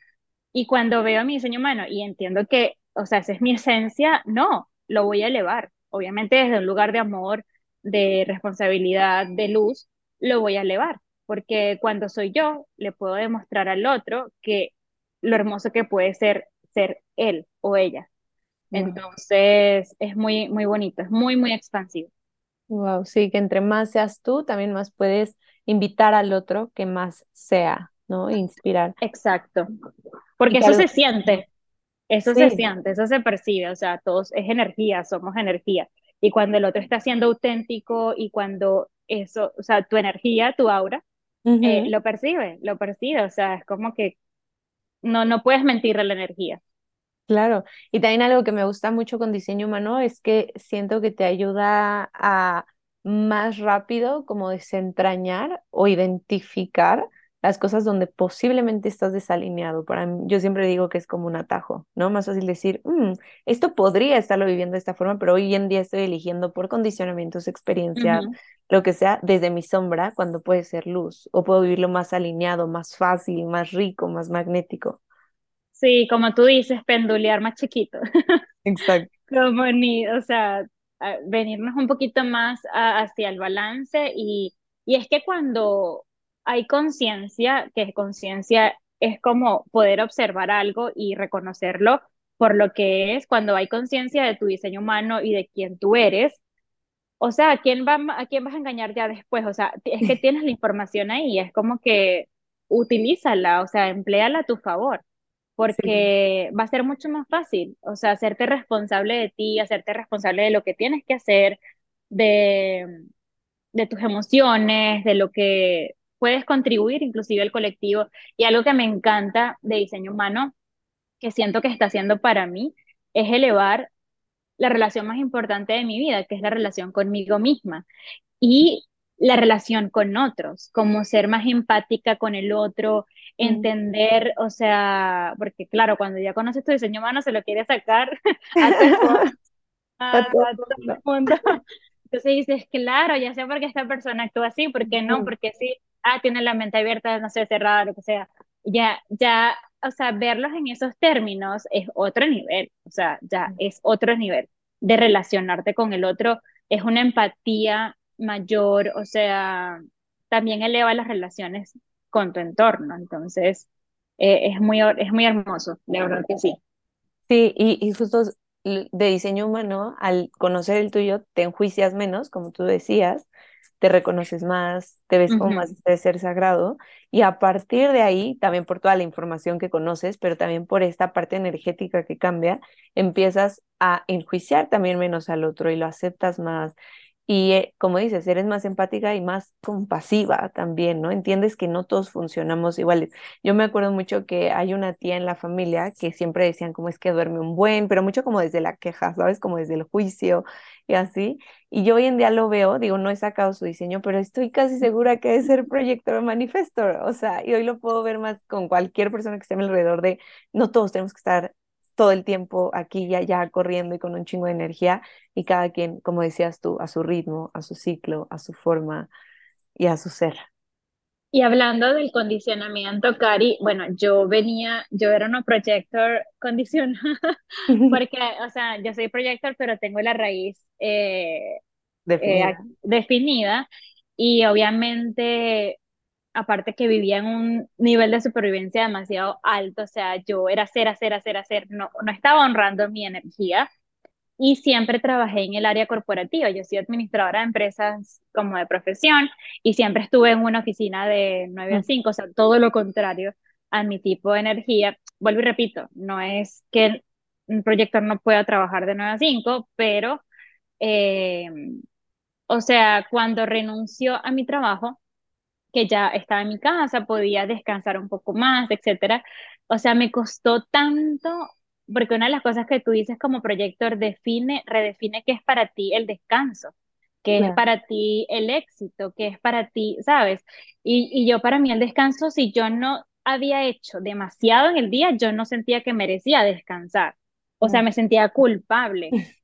Y cuando veo mi diseño humano y entiendo que, o sea, esa es mi esencia, no, lo voy a elevar obviamente desde un lugar de amor, de responsabilidad, de luz, lo voy a elevar, porque cuando soy yo, le puedo demostrar al otro que lo hermoso que puede ser ser él o ella. Entonces, es muy, muy bonito, es muy, muy expansivo. Wow, sí, que entre más seas tú, también más puedes invitar al otro que más sea, ¿no? Inspirar. Exacto. Porque eso se siente. Eso sí. se siente, eso se percibe, o sea, todos es energía, somos energía. Y cuando el otro está siendo auténtico y cuando eso, o sea, tu energía, tu aura, eh, lo percibe, lo percibe, o sea, es como que no, no puedes mentirle a la energía. Claro, y también algo que me gusta mucho con diseño humano es que siento que te ayuda a más rápido como desentrañar o identificar las cosas donde posiblemente estás desalineado. Para mí, yo siempre digo que es como un atajo, ¿no? Más fácil decir, "Mm, esto podría estarlo viviendo de esta forma, pero hoy en día estoy eligiendo por condicionamientos, experiencias, lo que sea, desde mi sombra, cuando puede ser luz, o puedo vivirlo más alineado, más fácil, más rico, más magnético. Sí, como tú dices, pendulear más chiquito. Exacto. Como ni, o sea, venirnos un poquito más a- hacia el balance y, y es que cuando hay conciencia, que conciencia es como poder observar algo y reconocerlo por lo que es, cuando hay conciencia de tu diseño humano y de quién tú eres, o sea, ¿a quién va, a quién vas a engañar ya después? O sea, es que tienes la información ahí, es como que utilízala, o sea, empléala a tu favor Sí. porque va a ser mucho más fácil, o sea, hacerte responsable de ti, hacerte responsable de lo que tienes que hacer, de, de tus emociones, de lo que puedes contribuir inclusive al colectivo. Y algo que me encanta de diseño humano, que siento que está haciendo para mí, es elevar la relación más importante de mi vida, que es la relación conmigo misma y la relación con otros, como ser más empática con el otro, Mm. entender, o sea, porque claro, cuando ya conoces tu diseño humano se lo quiere sacar a todo a todo el mundo. Entonces dices, claro, ya sé por qué esta persona actúa así, por qué no, Ujú, porque sí, ah, tiene la mente abierta, no sé, cerrada, lo que sea. Ya, ya, o sea, verlos en esos términos es otro nivel, o sea, ya es otro nivel de relacionarte con el otro, es una empatía mayor, o sea, también eleva las relaciones con tu entorno, entonces eh, es muy, es muy hermoso, de verdad que sí. Sí, y, y justo de diseño humano, al conocer el tuyo, te enjuicias menos, como tú decías, te reconoces más, te ves como más de ser sagrado, y a partir de ahí, también por toda la información que conoces, pero también por esta parte energética que cambia, empiezas a enjuiciar también menos al otro y lo aceptas más. Y eh, como dices, eres más empática y más compasiva también, ¿no? Entiendes que no todos funcionamos iguales. Yo me acuerdo mucho que hay una tía en la familia que siempre decían cómo es que duerme un buen, pero mucho como desde la queja, ¿sabes? Como desde el juicio y así. Y yo hoy en día lo veo, digo, no he sacado su diseño, pero estoy casi segura que es ser proyector o manifestor. O sea, y hoy lo puedo ver más con cualquier persona que esté a mi alrededor de, no todos tenemos que estar todo el tiempo aquí y allá corriendo y con un chingo de energía y cada quien, como decías tú, a su ritmo, a su ciclo, a su forma y a su ser. Y hablando del condicionamiento, Cari, bueno, yo venía, yo era una projector condicionada, porque, o sea, yo soy projector, pero tengo la raíz eh, eh, Definida. definida y obviamente, aparte que vivía en un nivel de supervivencia demasiado alto, o sea, yo era hacer, hacer, hacer, hacer, no, no estaba honrando mi energía y siempre trabajé en el área corporativa. Yo soy administradora de empresas como de profesión y siempre estuve en una oficina de 9 a Mm, 5, o sea, todo lo contrario a mi tipo de energía. Vuelvo y repito, no es que un proyector no pueda trabajar de 9 a 5, pero, eh, o sea, cuando renunció a mi trabajo, que ya estaba en mi casa, podía descansar un poco más, etcétera. O sea, me costó tanto, porque una de las cosas que tú dices como proyector define, redefine qué es para ti el descanso, qué es para ti el éxito, qué es para ti, ¿sabes? Y, y yo para mí el descanso, si yo no había hecho demasiado en el día, yo no sentía que merecía descansar. O sea, me sentía culpable.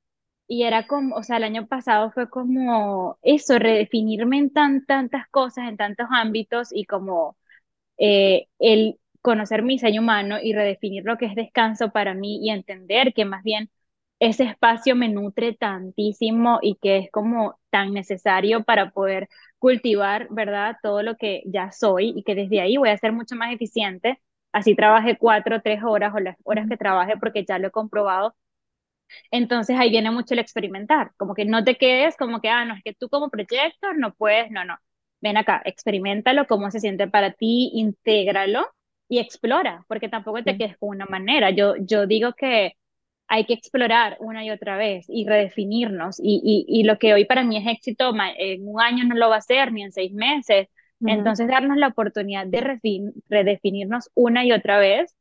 Y era como, o sea, el año pasado fue como eso, redefinirme en tan, tantas cosas, en tantos ámbitos y como eh, el conocer mi diseño humano y redefinir lo que es descanso para mí y entender que más bien ese espacio me nutre tantísimo y que es como tan necesario para poder cultivar, ¿verdad? Todo lo que ya soy y que desde ahí voy a ser mucho más eficiente. Así trabaje cuatro, tres horas o las horas que trabaje porque ya lo he comprobado entonces ahí viene mucho el experimentar, como que no te quedes como que, ah, no, es que tú como proyector no puedes, no, no. Ven acá, experimentalo, cómo se siente para ti, intégralo y explora, porque tampoco te quedes con una manera. Yo, yo digo que hay que explorar una y otra vez y redefinirnos. Y, y, lo que hoy para mí es éxito, en un año no lo va a ser, ni en seis meses. Entonces, darnos la oportunidad de redefinirnos una y otra vez,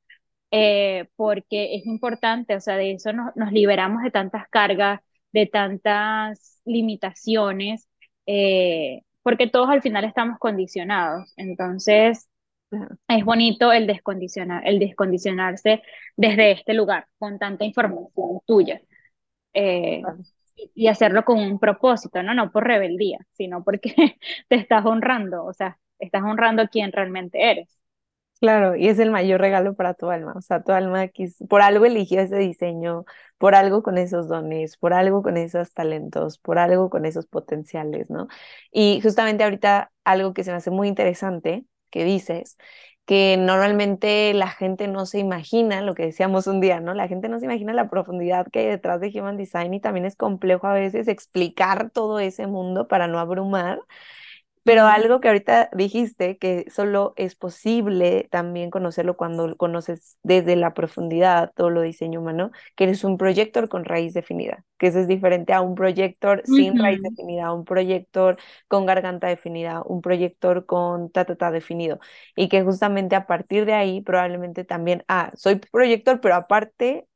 eh, porque es importante, o sea, de eso nos, nos liberamos de tantas cargas, de tantas limitaciones, eh, porque todos al final estamos condicionados. Entonces, es bonito el descondicionar, el descondicionarse desde este lugar, con tanta información tuya. Eh, y hacerlo con un propósito, ¿no? No por rebeldía, sino porque te estás honrando, o sea, estás honrando a quien realmente eres. Claro, y es el mayor regalo para tu alma, o sea, tu alma por algo eligió ese diseño, por algo con esos dones, por algo con esos talentos, por algo con esos potenciales, ¿no? Y justamente ahorita algo que se me hace muy interesante que dices, que normalmente la gente no se imagina, lo que decíamos un día, ¿no? La gente no se imagina la profundidad que hay detrás de Human Design y también es complejo a veces explicar todo ese mundo para no abrumar. Pero algo que ahorita dijiste, que solo es posible también conocerlo cuando conoces desde la profundidad todo lo diseño humano, que eres un proyector con raíz definida, que eso es diferente a un proyector sin raíz definida, un proyector con garganta definida, un proyector con ta, ta, ta definido. Y que justamente a partir de ahí probablemente también, ah, soy proyector, pero aparte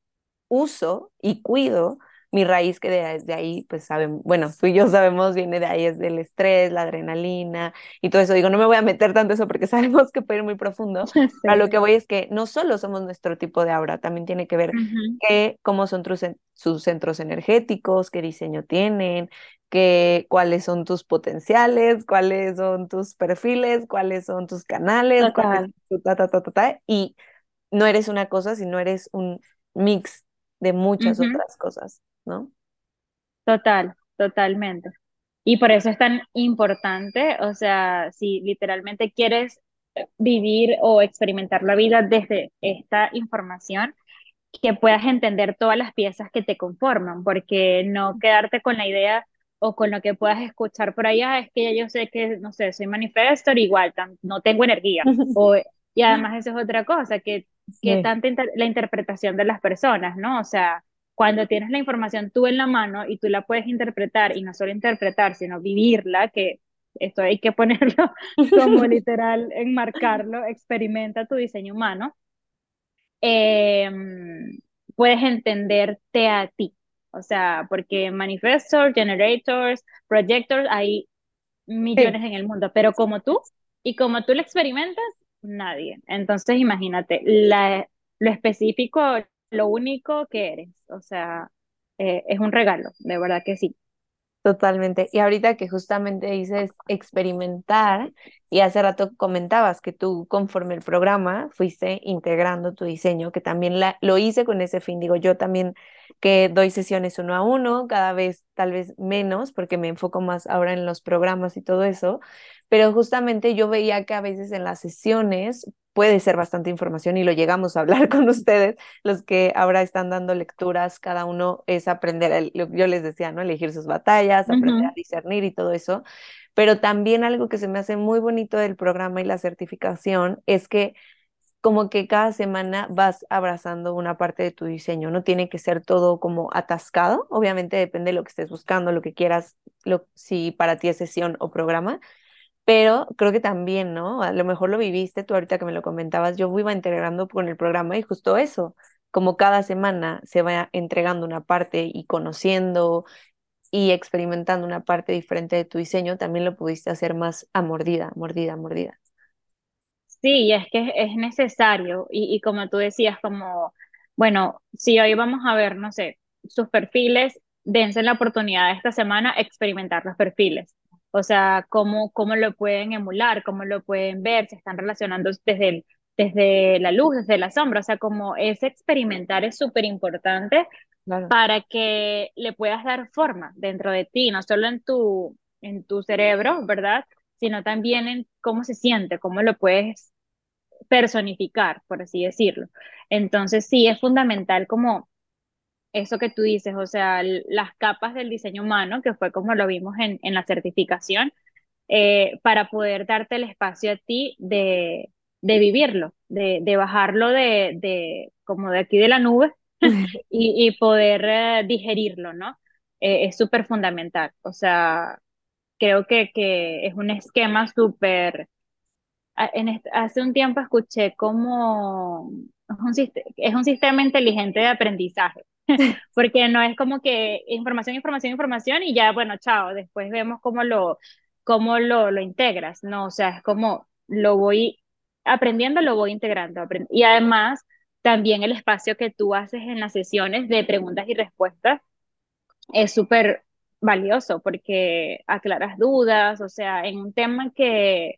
uso y cuido mi raíz que de, ahí, pues saben, bueno, tú y yo sabemos, viene de ahí, es del estrés, la adrenalina y todo eso. Digo, no me voy a meter tanto eso porque sabemos que puede ir muy profundo. A lo que voy es que no solo somos nuestro tipo de aura, también tiene que ver cómo son sus centros energéticos, qué diseño tienen, que, cuáles son tus potenciales, cuáles son tus perfiles, cuáles son tus canales, y no eres una cosa, sino eres un mix de muchas otras cosas. ¿No? Total, totalmente. Y por eso es tan importante, o sea, si literalmente quieres vivir o experimentar la vida desde esta información, que puedas entender todas las piezas que te conforman, porque no quedarte con la idea o con lo que puedas escuchar por allá, es que ya yo sé que, no sé, soy manifestor, igual, no tengo energía. O, y además eso es otra cosa, que, que tanta la interpretación de las personas, ¿no? O sea, cuando tienes la información tú en la mano y tú la puedes interpretar, y no solo interpretar, sino vivirla, que esto hay que ponerlo como literal, enmarcarlo, experimenta tu diseño humano, em, puedes entenderte a ti. O sea, porque manifestors, generators, projectors, hay millones en el mundo, pero como tú, y como tú lo experimentas, nadie. Entonces, imagínate, la, lo específico lo único que eres. O sea, eh, es un regalo, de verdad que sí. Totalmente. Y ahorita que justamente dices experimentar, y hace rato comentabas que tú conforme el programa fuiste integrando tu diseño, que también la, lo hice con ese fin. Digo, yo también que doy sesiones uno a uno, cada vez tal vez menos, porque me enfoco más ahora en los programas y todo eso, pero justamente yo veía que a veces en las sesiones puede ser bastante información y lo llegamos a hablar con ustedes, los que ahora están dando lecturas, cada uno es aprender, yo les decía, ¿no? Elegir sus batallas, aprender a discernir y todo eso, pero también algo que se me hace muy bonito del programa y la certificación es que como que cada semana vas abrazando una parte de tu diseño, no tiene que ser todo como atascado, obviamente depende de lo que estés buscando, lo que quieras, lo, si para ti es sesión o programa, pero creo que también, ¿no? A lo mejor lo viviste tú ahorita que me lo comentabas, yo iba integrando con el programa y justo eso, como cada semana se va entregando una parte y conociendo y experimentando una parte diferente de tu diseño, también lo pudiste hacer más a mordida, mordida, mordida. Sí, es que es necesario. Y, y como tú decías, como, bueno, si hoy vamos a ver, no sé, sus perfiles, dense la oportunidad esta semana experimentar los perfiles. O sea, cómo, cómo lo pueden emular, cómo lo pueden ver, se están relacionando desde, desde la luz, desde la sombra, o sea, como ese experimentar es súper importante para que le puedas dar forma dentro de ti, no solo en tu, en tu cerebro, ¿verdad? Sino también en cómo se siente, cómo lo puedes personificar, por así decirlo. Entonces, sí, es fundamental como eso que tú dices, o sea, las capas del diseño humano, que fue como lo vimos en, en la certificación, eh, para poder darte el espacio a ti de, de vivirlo, de, de bajarlo de, de, como de aquí de la nube y, y poder eh, digerirlo, ¿no? Eh, es súper fundamental. O sea, creo que, que es un esquema súper... hace un tiempo escuché como es un, es un sistema inteligente de aprendizaje, porque no es como que información, información, información y ya, bueno, chao, después vemos cómo lo, cómo lo, lo integras, ¿no? O sea, es como lo voy aprendiendo, lo voy integrando. aprend- y además, también el espacio que tú haces en las sesiones de preguntas y respuestas es súper valioso porque aclaras dudas, o sea, en un tema que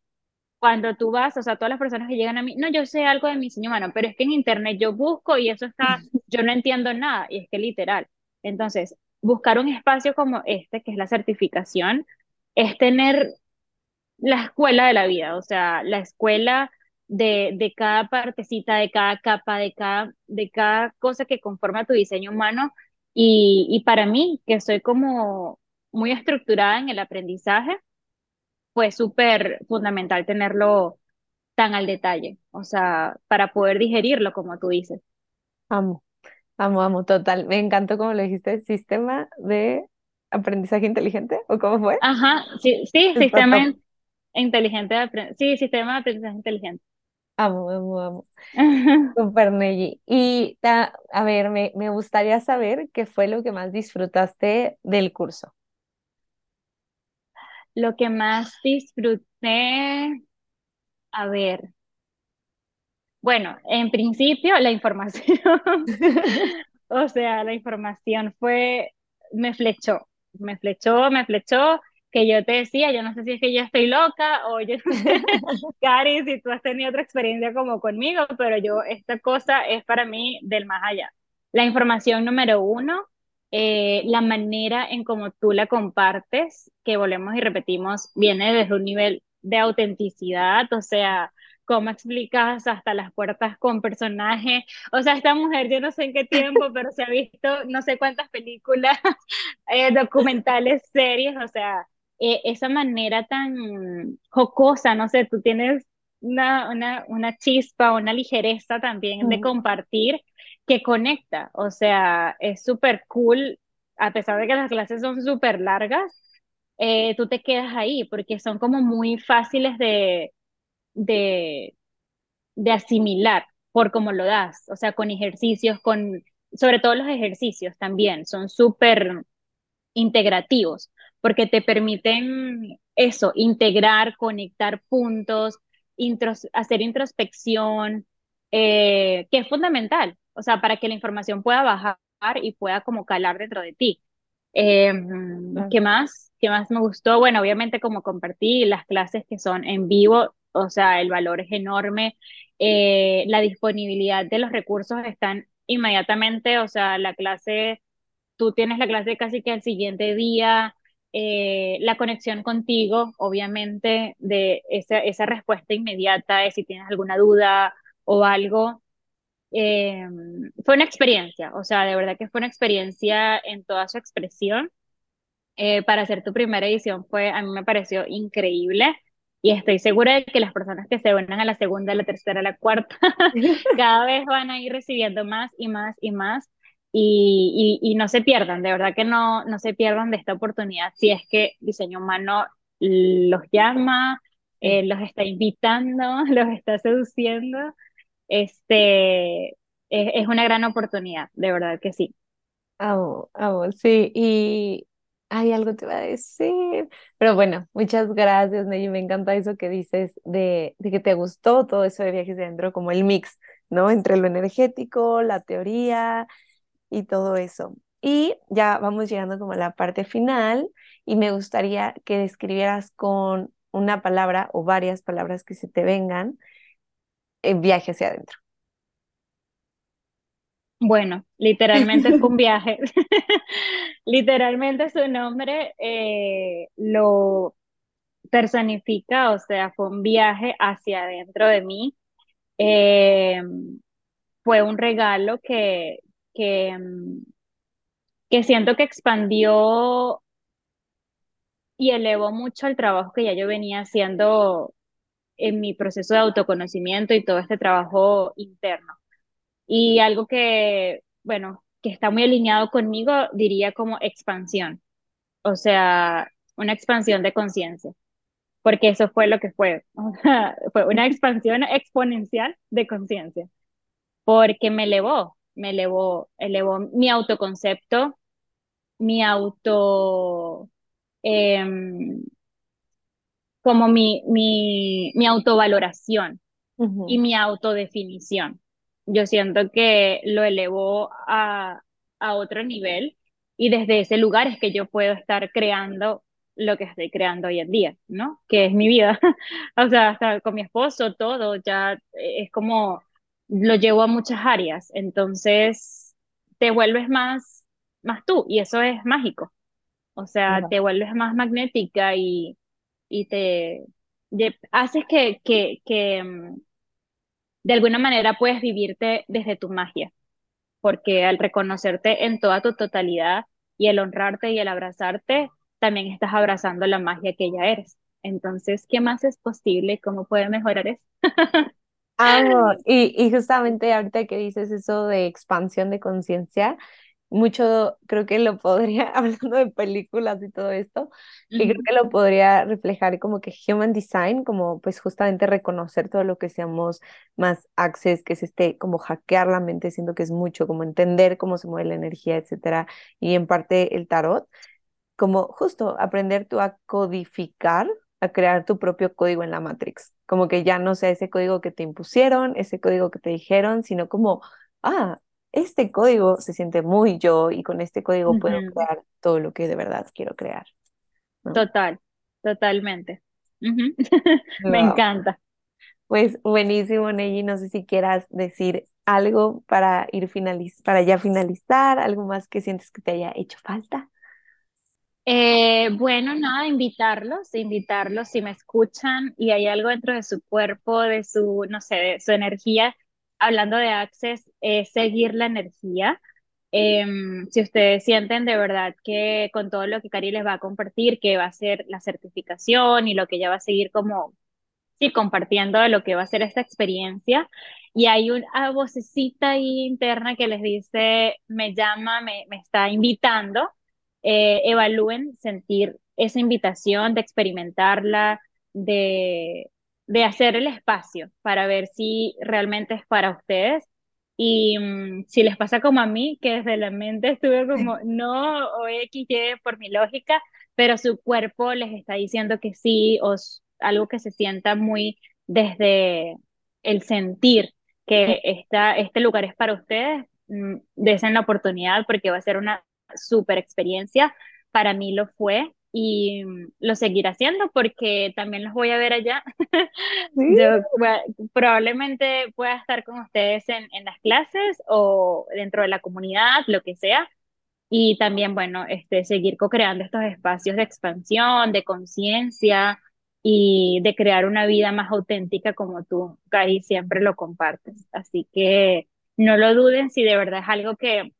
cuando tú vas, o sea, todas las personas que llegan a mí, no, yo sé algo de mi diseño humano, pero es que en internet yo busco y eso está, yo no entiendo nada, y es que literal. Entonces, buscar un espacio como este, que es la certificación, es tener la escuela de la vida, o sea, la escuela de, de cada partecita, de cada capa, de cada, de cada cosa que conforma tu diseño humano. Y, y para mí, que soy como muy estructurada en el aprendizaje, fue súper fundamental tenerlo tan al detalle, o sea, para poder digerirlo, como tú dices. Amo, amo, amo, total. Me encantó como lo dijiste, sistema de aprendizaje inteligente, ¿o cómo fue? Ajá, sí, sí, sistema top. inteligente de sí, sistema de aprendizaje inteligente. Amo, amo, amo. Super Neji. Y ta- a ver, me, me gustaría saber qué fue lo que más disfrutaste del curso. Lo que más disfruté, a ver, bueno, en principio la información, o sea, la información fue, me flechó, me flechó, me flechó, que yo te decía, yo no sé si es que yo estoy loca o yo no sé, Cari, si tú has tenido otra experiencia como conmigo, pero yo, esta cosa es para mí del más allá. La información número uno, eh, la manera en cómo tú la compartes, que volvemos y repetimos, viene desde un nivel de autenticidad, o sea, cómo explicas hasta las puertas con personajes. O sea, esta mujer, yo no sé en qué tiempo, pero se ha visto no sé cuántas películas, eh, documentales, series, o sea, eh, esa manera tan jocosa, no sé, tú tienes una, una, una chispa, una ligereza también de compartir que conecta, o sea, es súper cool, a pesar de que las clases son súper largas, eh, tú te quedas ahí porque son como muy fáciles de, de, de asimilar por cómo lo das, o sea, con ejercicios, con, sobre todo los ejercicios también, son súper integrativos, porque te permiten eso, integrar, conectar puntos, intros- hacer introspección, eh, que es fundamental, o sea, para que la información pueda bajar y pueda como calar dentro de ti. Eh. ¿qué más? ¿Qué más me gustó? Bueno, obviamente como compartí las clases que son en vivo, o sea, el valor es enorme, eh, la disponibilidad de los recursos están inmediatamente, o sea, la clase tú tienes la clase casi que al siguiente día, eh, la conexión contigo, obviamente, de esa, esa respuesta inmediata de si tienes alguna duda o algo. eh, fue una experiencia, o sea, de verdad que fue una experiencia en toda su expresión. Eh, para hacer tu primera edición fue, a mí me pareció increíble y estoy segura de que las personas que se unan a la segunda, a la tercera, a la cuarta, cada vez van a ir recibiendo más y más y más y, y, y no se pierdan, de verdad que no, no se pierdan de esta oportunidad si es que Diseño Humano los llama, eh, los está invitando, los está seduciendo, este, es, es una gran oportunidad, de verdad que sí. Amo, amo, sí, y hay algo te iba a decir, pero bueno, muchas gracias, Neji, me encanta eso que dices de, de que te gustó todo eso de viajes de adentro, como el mix, ¿no? Entre lo energético, la teoría y todo eso. Y ya vamos llegando como a la parte final y me gustaría que describieras con una palabra o varias palabras que se te vengan el viaje hacia adentro. Bueno, literalmente fue un viaje. Literalmente su nombre eh, lo personifica, o sea, fue un viaje hacia adentro de mí. Eh, fue un regalo que, que, mm, que siento que expandió y elevó mucho el trabajo que ya yo venía haciendo en mi proceso de autoconocimiento y todo este trabajo interno. Y algo que bueno, que está muy alineado conmigo, diría como expansión, o sea, una expansión de conciencia, porque eso fue lo que fue, fue una expansión exponencial de conciencia, porque me elevó, me elevó, elevó mi autoconcepto, mi auto, em, como mi, mi, mi autovaloración y mi autodefinición. Yo siento que lo elevó a, a otro nivel y desde ese lugar es que yo puedo estar creando lo que estoy creando hoy en día, ¿no? Que es mi vida. O sea, hasta con mi esposo, todo, ya es como lo llevo a muchas áreas. Entonces, te vuelves más, más tú y eso es mágico. O sea, te vuelves más magnética y, y te, de- haces que, que, que, mm, de alguna manera puedes vivirte desde tu magia, porque al reconocerte en toda tu totalidad y el honrarte y el abrazarte, también estás abrazando la magia que ya eres. Entonces, ¿qué más es posible? ¿Cómo puede mejorar eso? Amo. Y, y justamente ahorita que dices eso de expansión de conciencia, mucho creo que lo podría, hablando de películas y todo esto, y creo que lo podría reflejar como que Human Design, como pues justamente reconocer todo lo que seamos más access, que es este, como hackear la mente, siento que es mucho, como entender cómo se mueve la energía, etcétera, y en parte el tarot como justo aprender tú a codificar, a crear tu propio código en la Matrix. Como que ya no sea ese código que te impusieron, ese código que te dijeron, sino como, ah, este código se siente muy yo y con este código puedo crear todo lo que de verdad quiero crear, ¿no? Total, totalmente. Me Wow. encanta. Pues buenísimo, Neji. No sé si quieras decir algo para ir finaliz para ya finalizar, algo más que sientes que te haya hecho falta. Eh, bueno, nada, invitarlos, invitarlos si me escuchan y hay algo dentro de su cuerpo, de su, no sé, su energía, hablando de Access, es seguir la energía. Em, si ustedes sienten de verdad que con todo lo que Cari les va a compartir, que va a ser la certificación y lo que ella va a seguir como sí, compartiendo de lo que va a ser esta experiencia. Y hay una vocecita ahí interna que les dice, me llama, me, me está invitando. Eh, evalúen sentir esa invitación de experimentarla, de, de hacer el espacio para ver si realmente es para ustedes. Y mm, si les pasa como a mí, que desde la mente estuve como no o X, Y por mi lógica, pero su cuerpo les está diciendo que sí o algo que se sienta muy desde el sentir que esta, este lugar es para ustedes, mm, desen la oportunidad porque va a ser una super experiencia. Para mí lo fue y mm, lo seguiré haciendo porque también los voy a ver allá. Sí, Yo probablemente pueda estar con ustedes en, en las clases o dentro de la comunidad, lo que sea y también, bueno, este, seguir co-creando estos espacios de expansión, de conciencia y de crear una vida más auténtica como tú, Cari, siempre lo compartes. Así que no lo duden si de verdad es algo que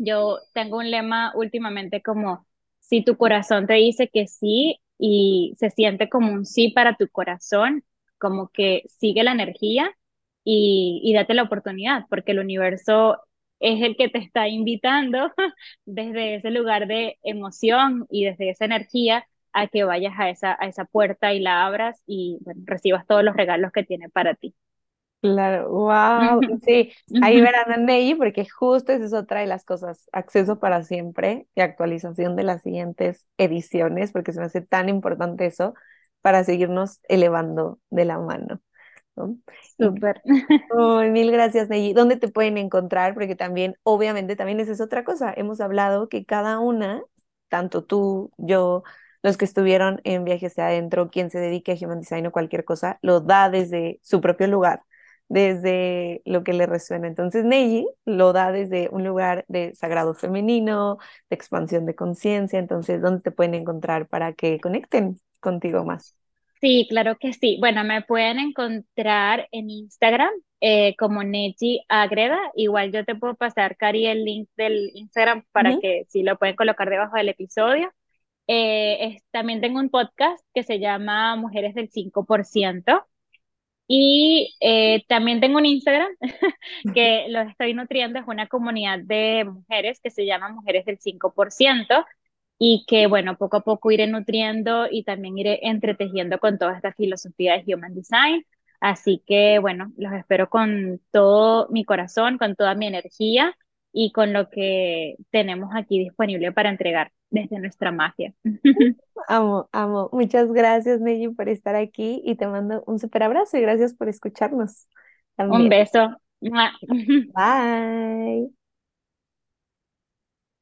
yo tengo un lema últimamente como, si tu corazón te dice que sí y se siente como un sí para tu corazón, como que sigue la energía y, y date la oportunidad, porque el universo es el que te está invitando desde ese lugar de emoción y desde esa energía a que vayas a esa, a esa puerta y la abras y bueno, recibas todos los regalos que tiene para ti. Claro, wow, sí, ahí verán a Neji porque justo esa es otra de las cosas, acceso para siempre y actualización de las siguientes ediciones, porque se me hace tan importante eso para seguirnos elevando de la mano, ¿no? Súper. Ay, mil gracias, Neji. ¿Dónde te pueden encontrar? Porque también, obviamente, también esa es otra cosa. Hemos hablado que cada una, tanto tú, yo, los que estuvieron en viajes adentro, quien se dedique a Human Design o cualquier cosa, lo da desde su propio lugar, desde lo que le resuena. Entonces, Neji lo da desde un lugar de sagrado femenino, de expansión de conciencia. Entonces, ¿dónde te pueden encontrar para que conecten contigo más? Sí, claro que sí. Bueno, me pueden encontrar en Instagram eh, como Neji Agreda. Igual yo te puedo pasar, Cari, el link del Instagram para que si lo pueden colocar debajo del episodio. Eh, es- también tengo un podcast que se llama Mujeres del 5%. Y eh, también tengo un Instagram que lo estoy nutriendo, es una comunidad de mujeres que se llama Mujeres del 5% y que, bueno, poco a poco iré nutriendo y también iré entretejiendo con toda esta filosofía de Human Design. Así que, bueno, los espero con todo mi corazón, con toda mi energía y con lo que tenemos aquí disponible para entregar desde nuestra magia. Amo, amo. Muchas gracias, Neji, por estar aquí y te mando un super abrazo y gracias por escucharnos Un beso. Bye.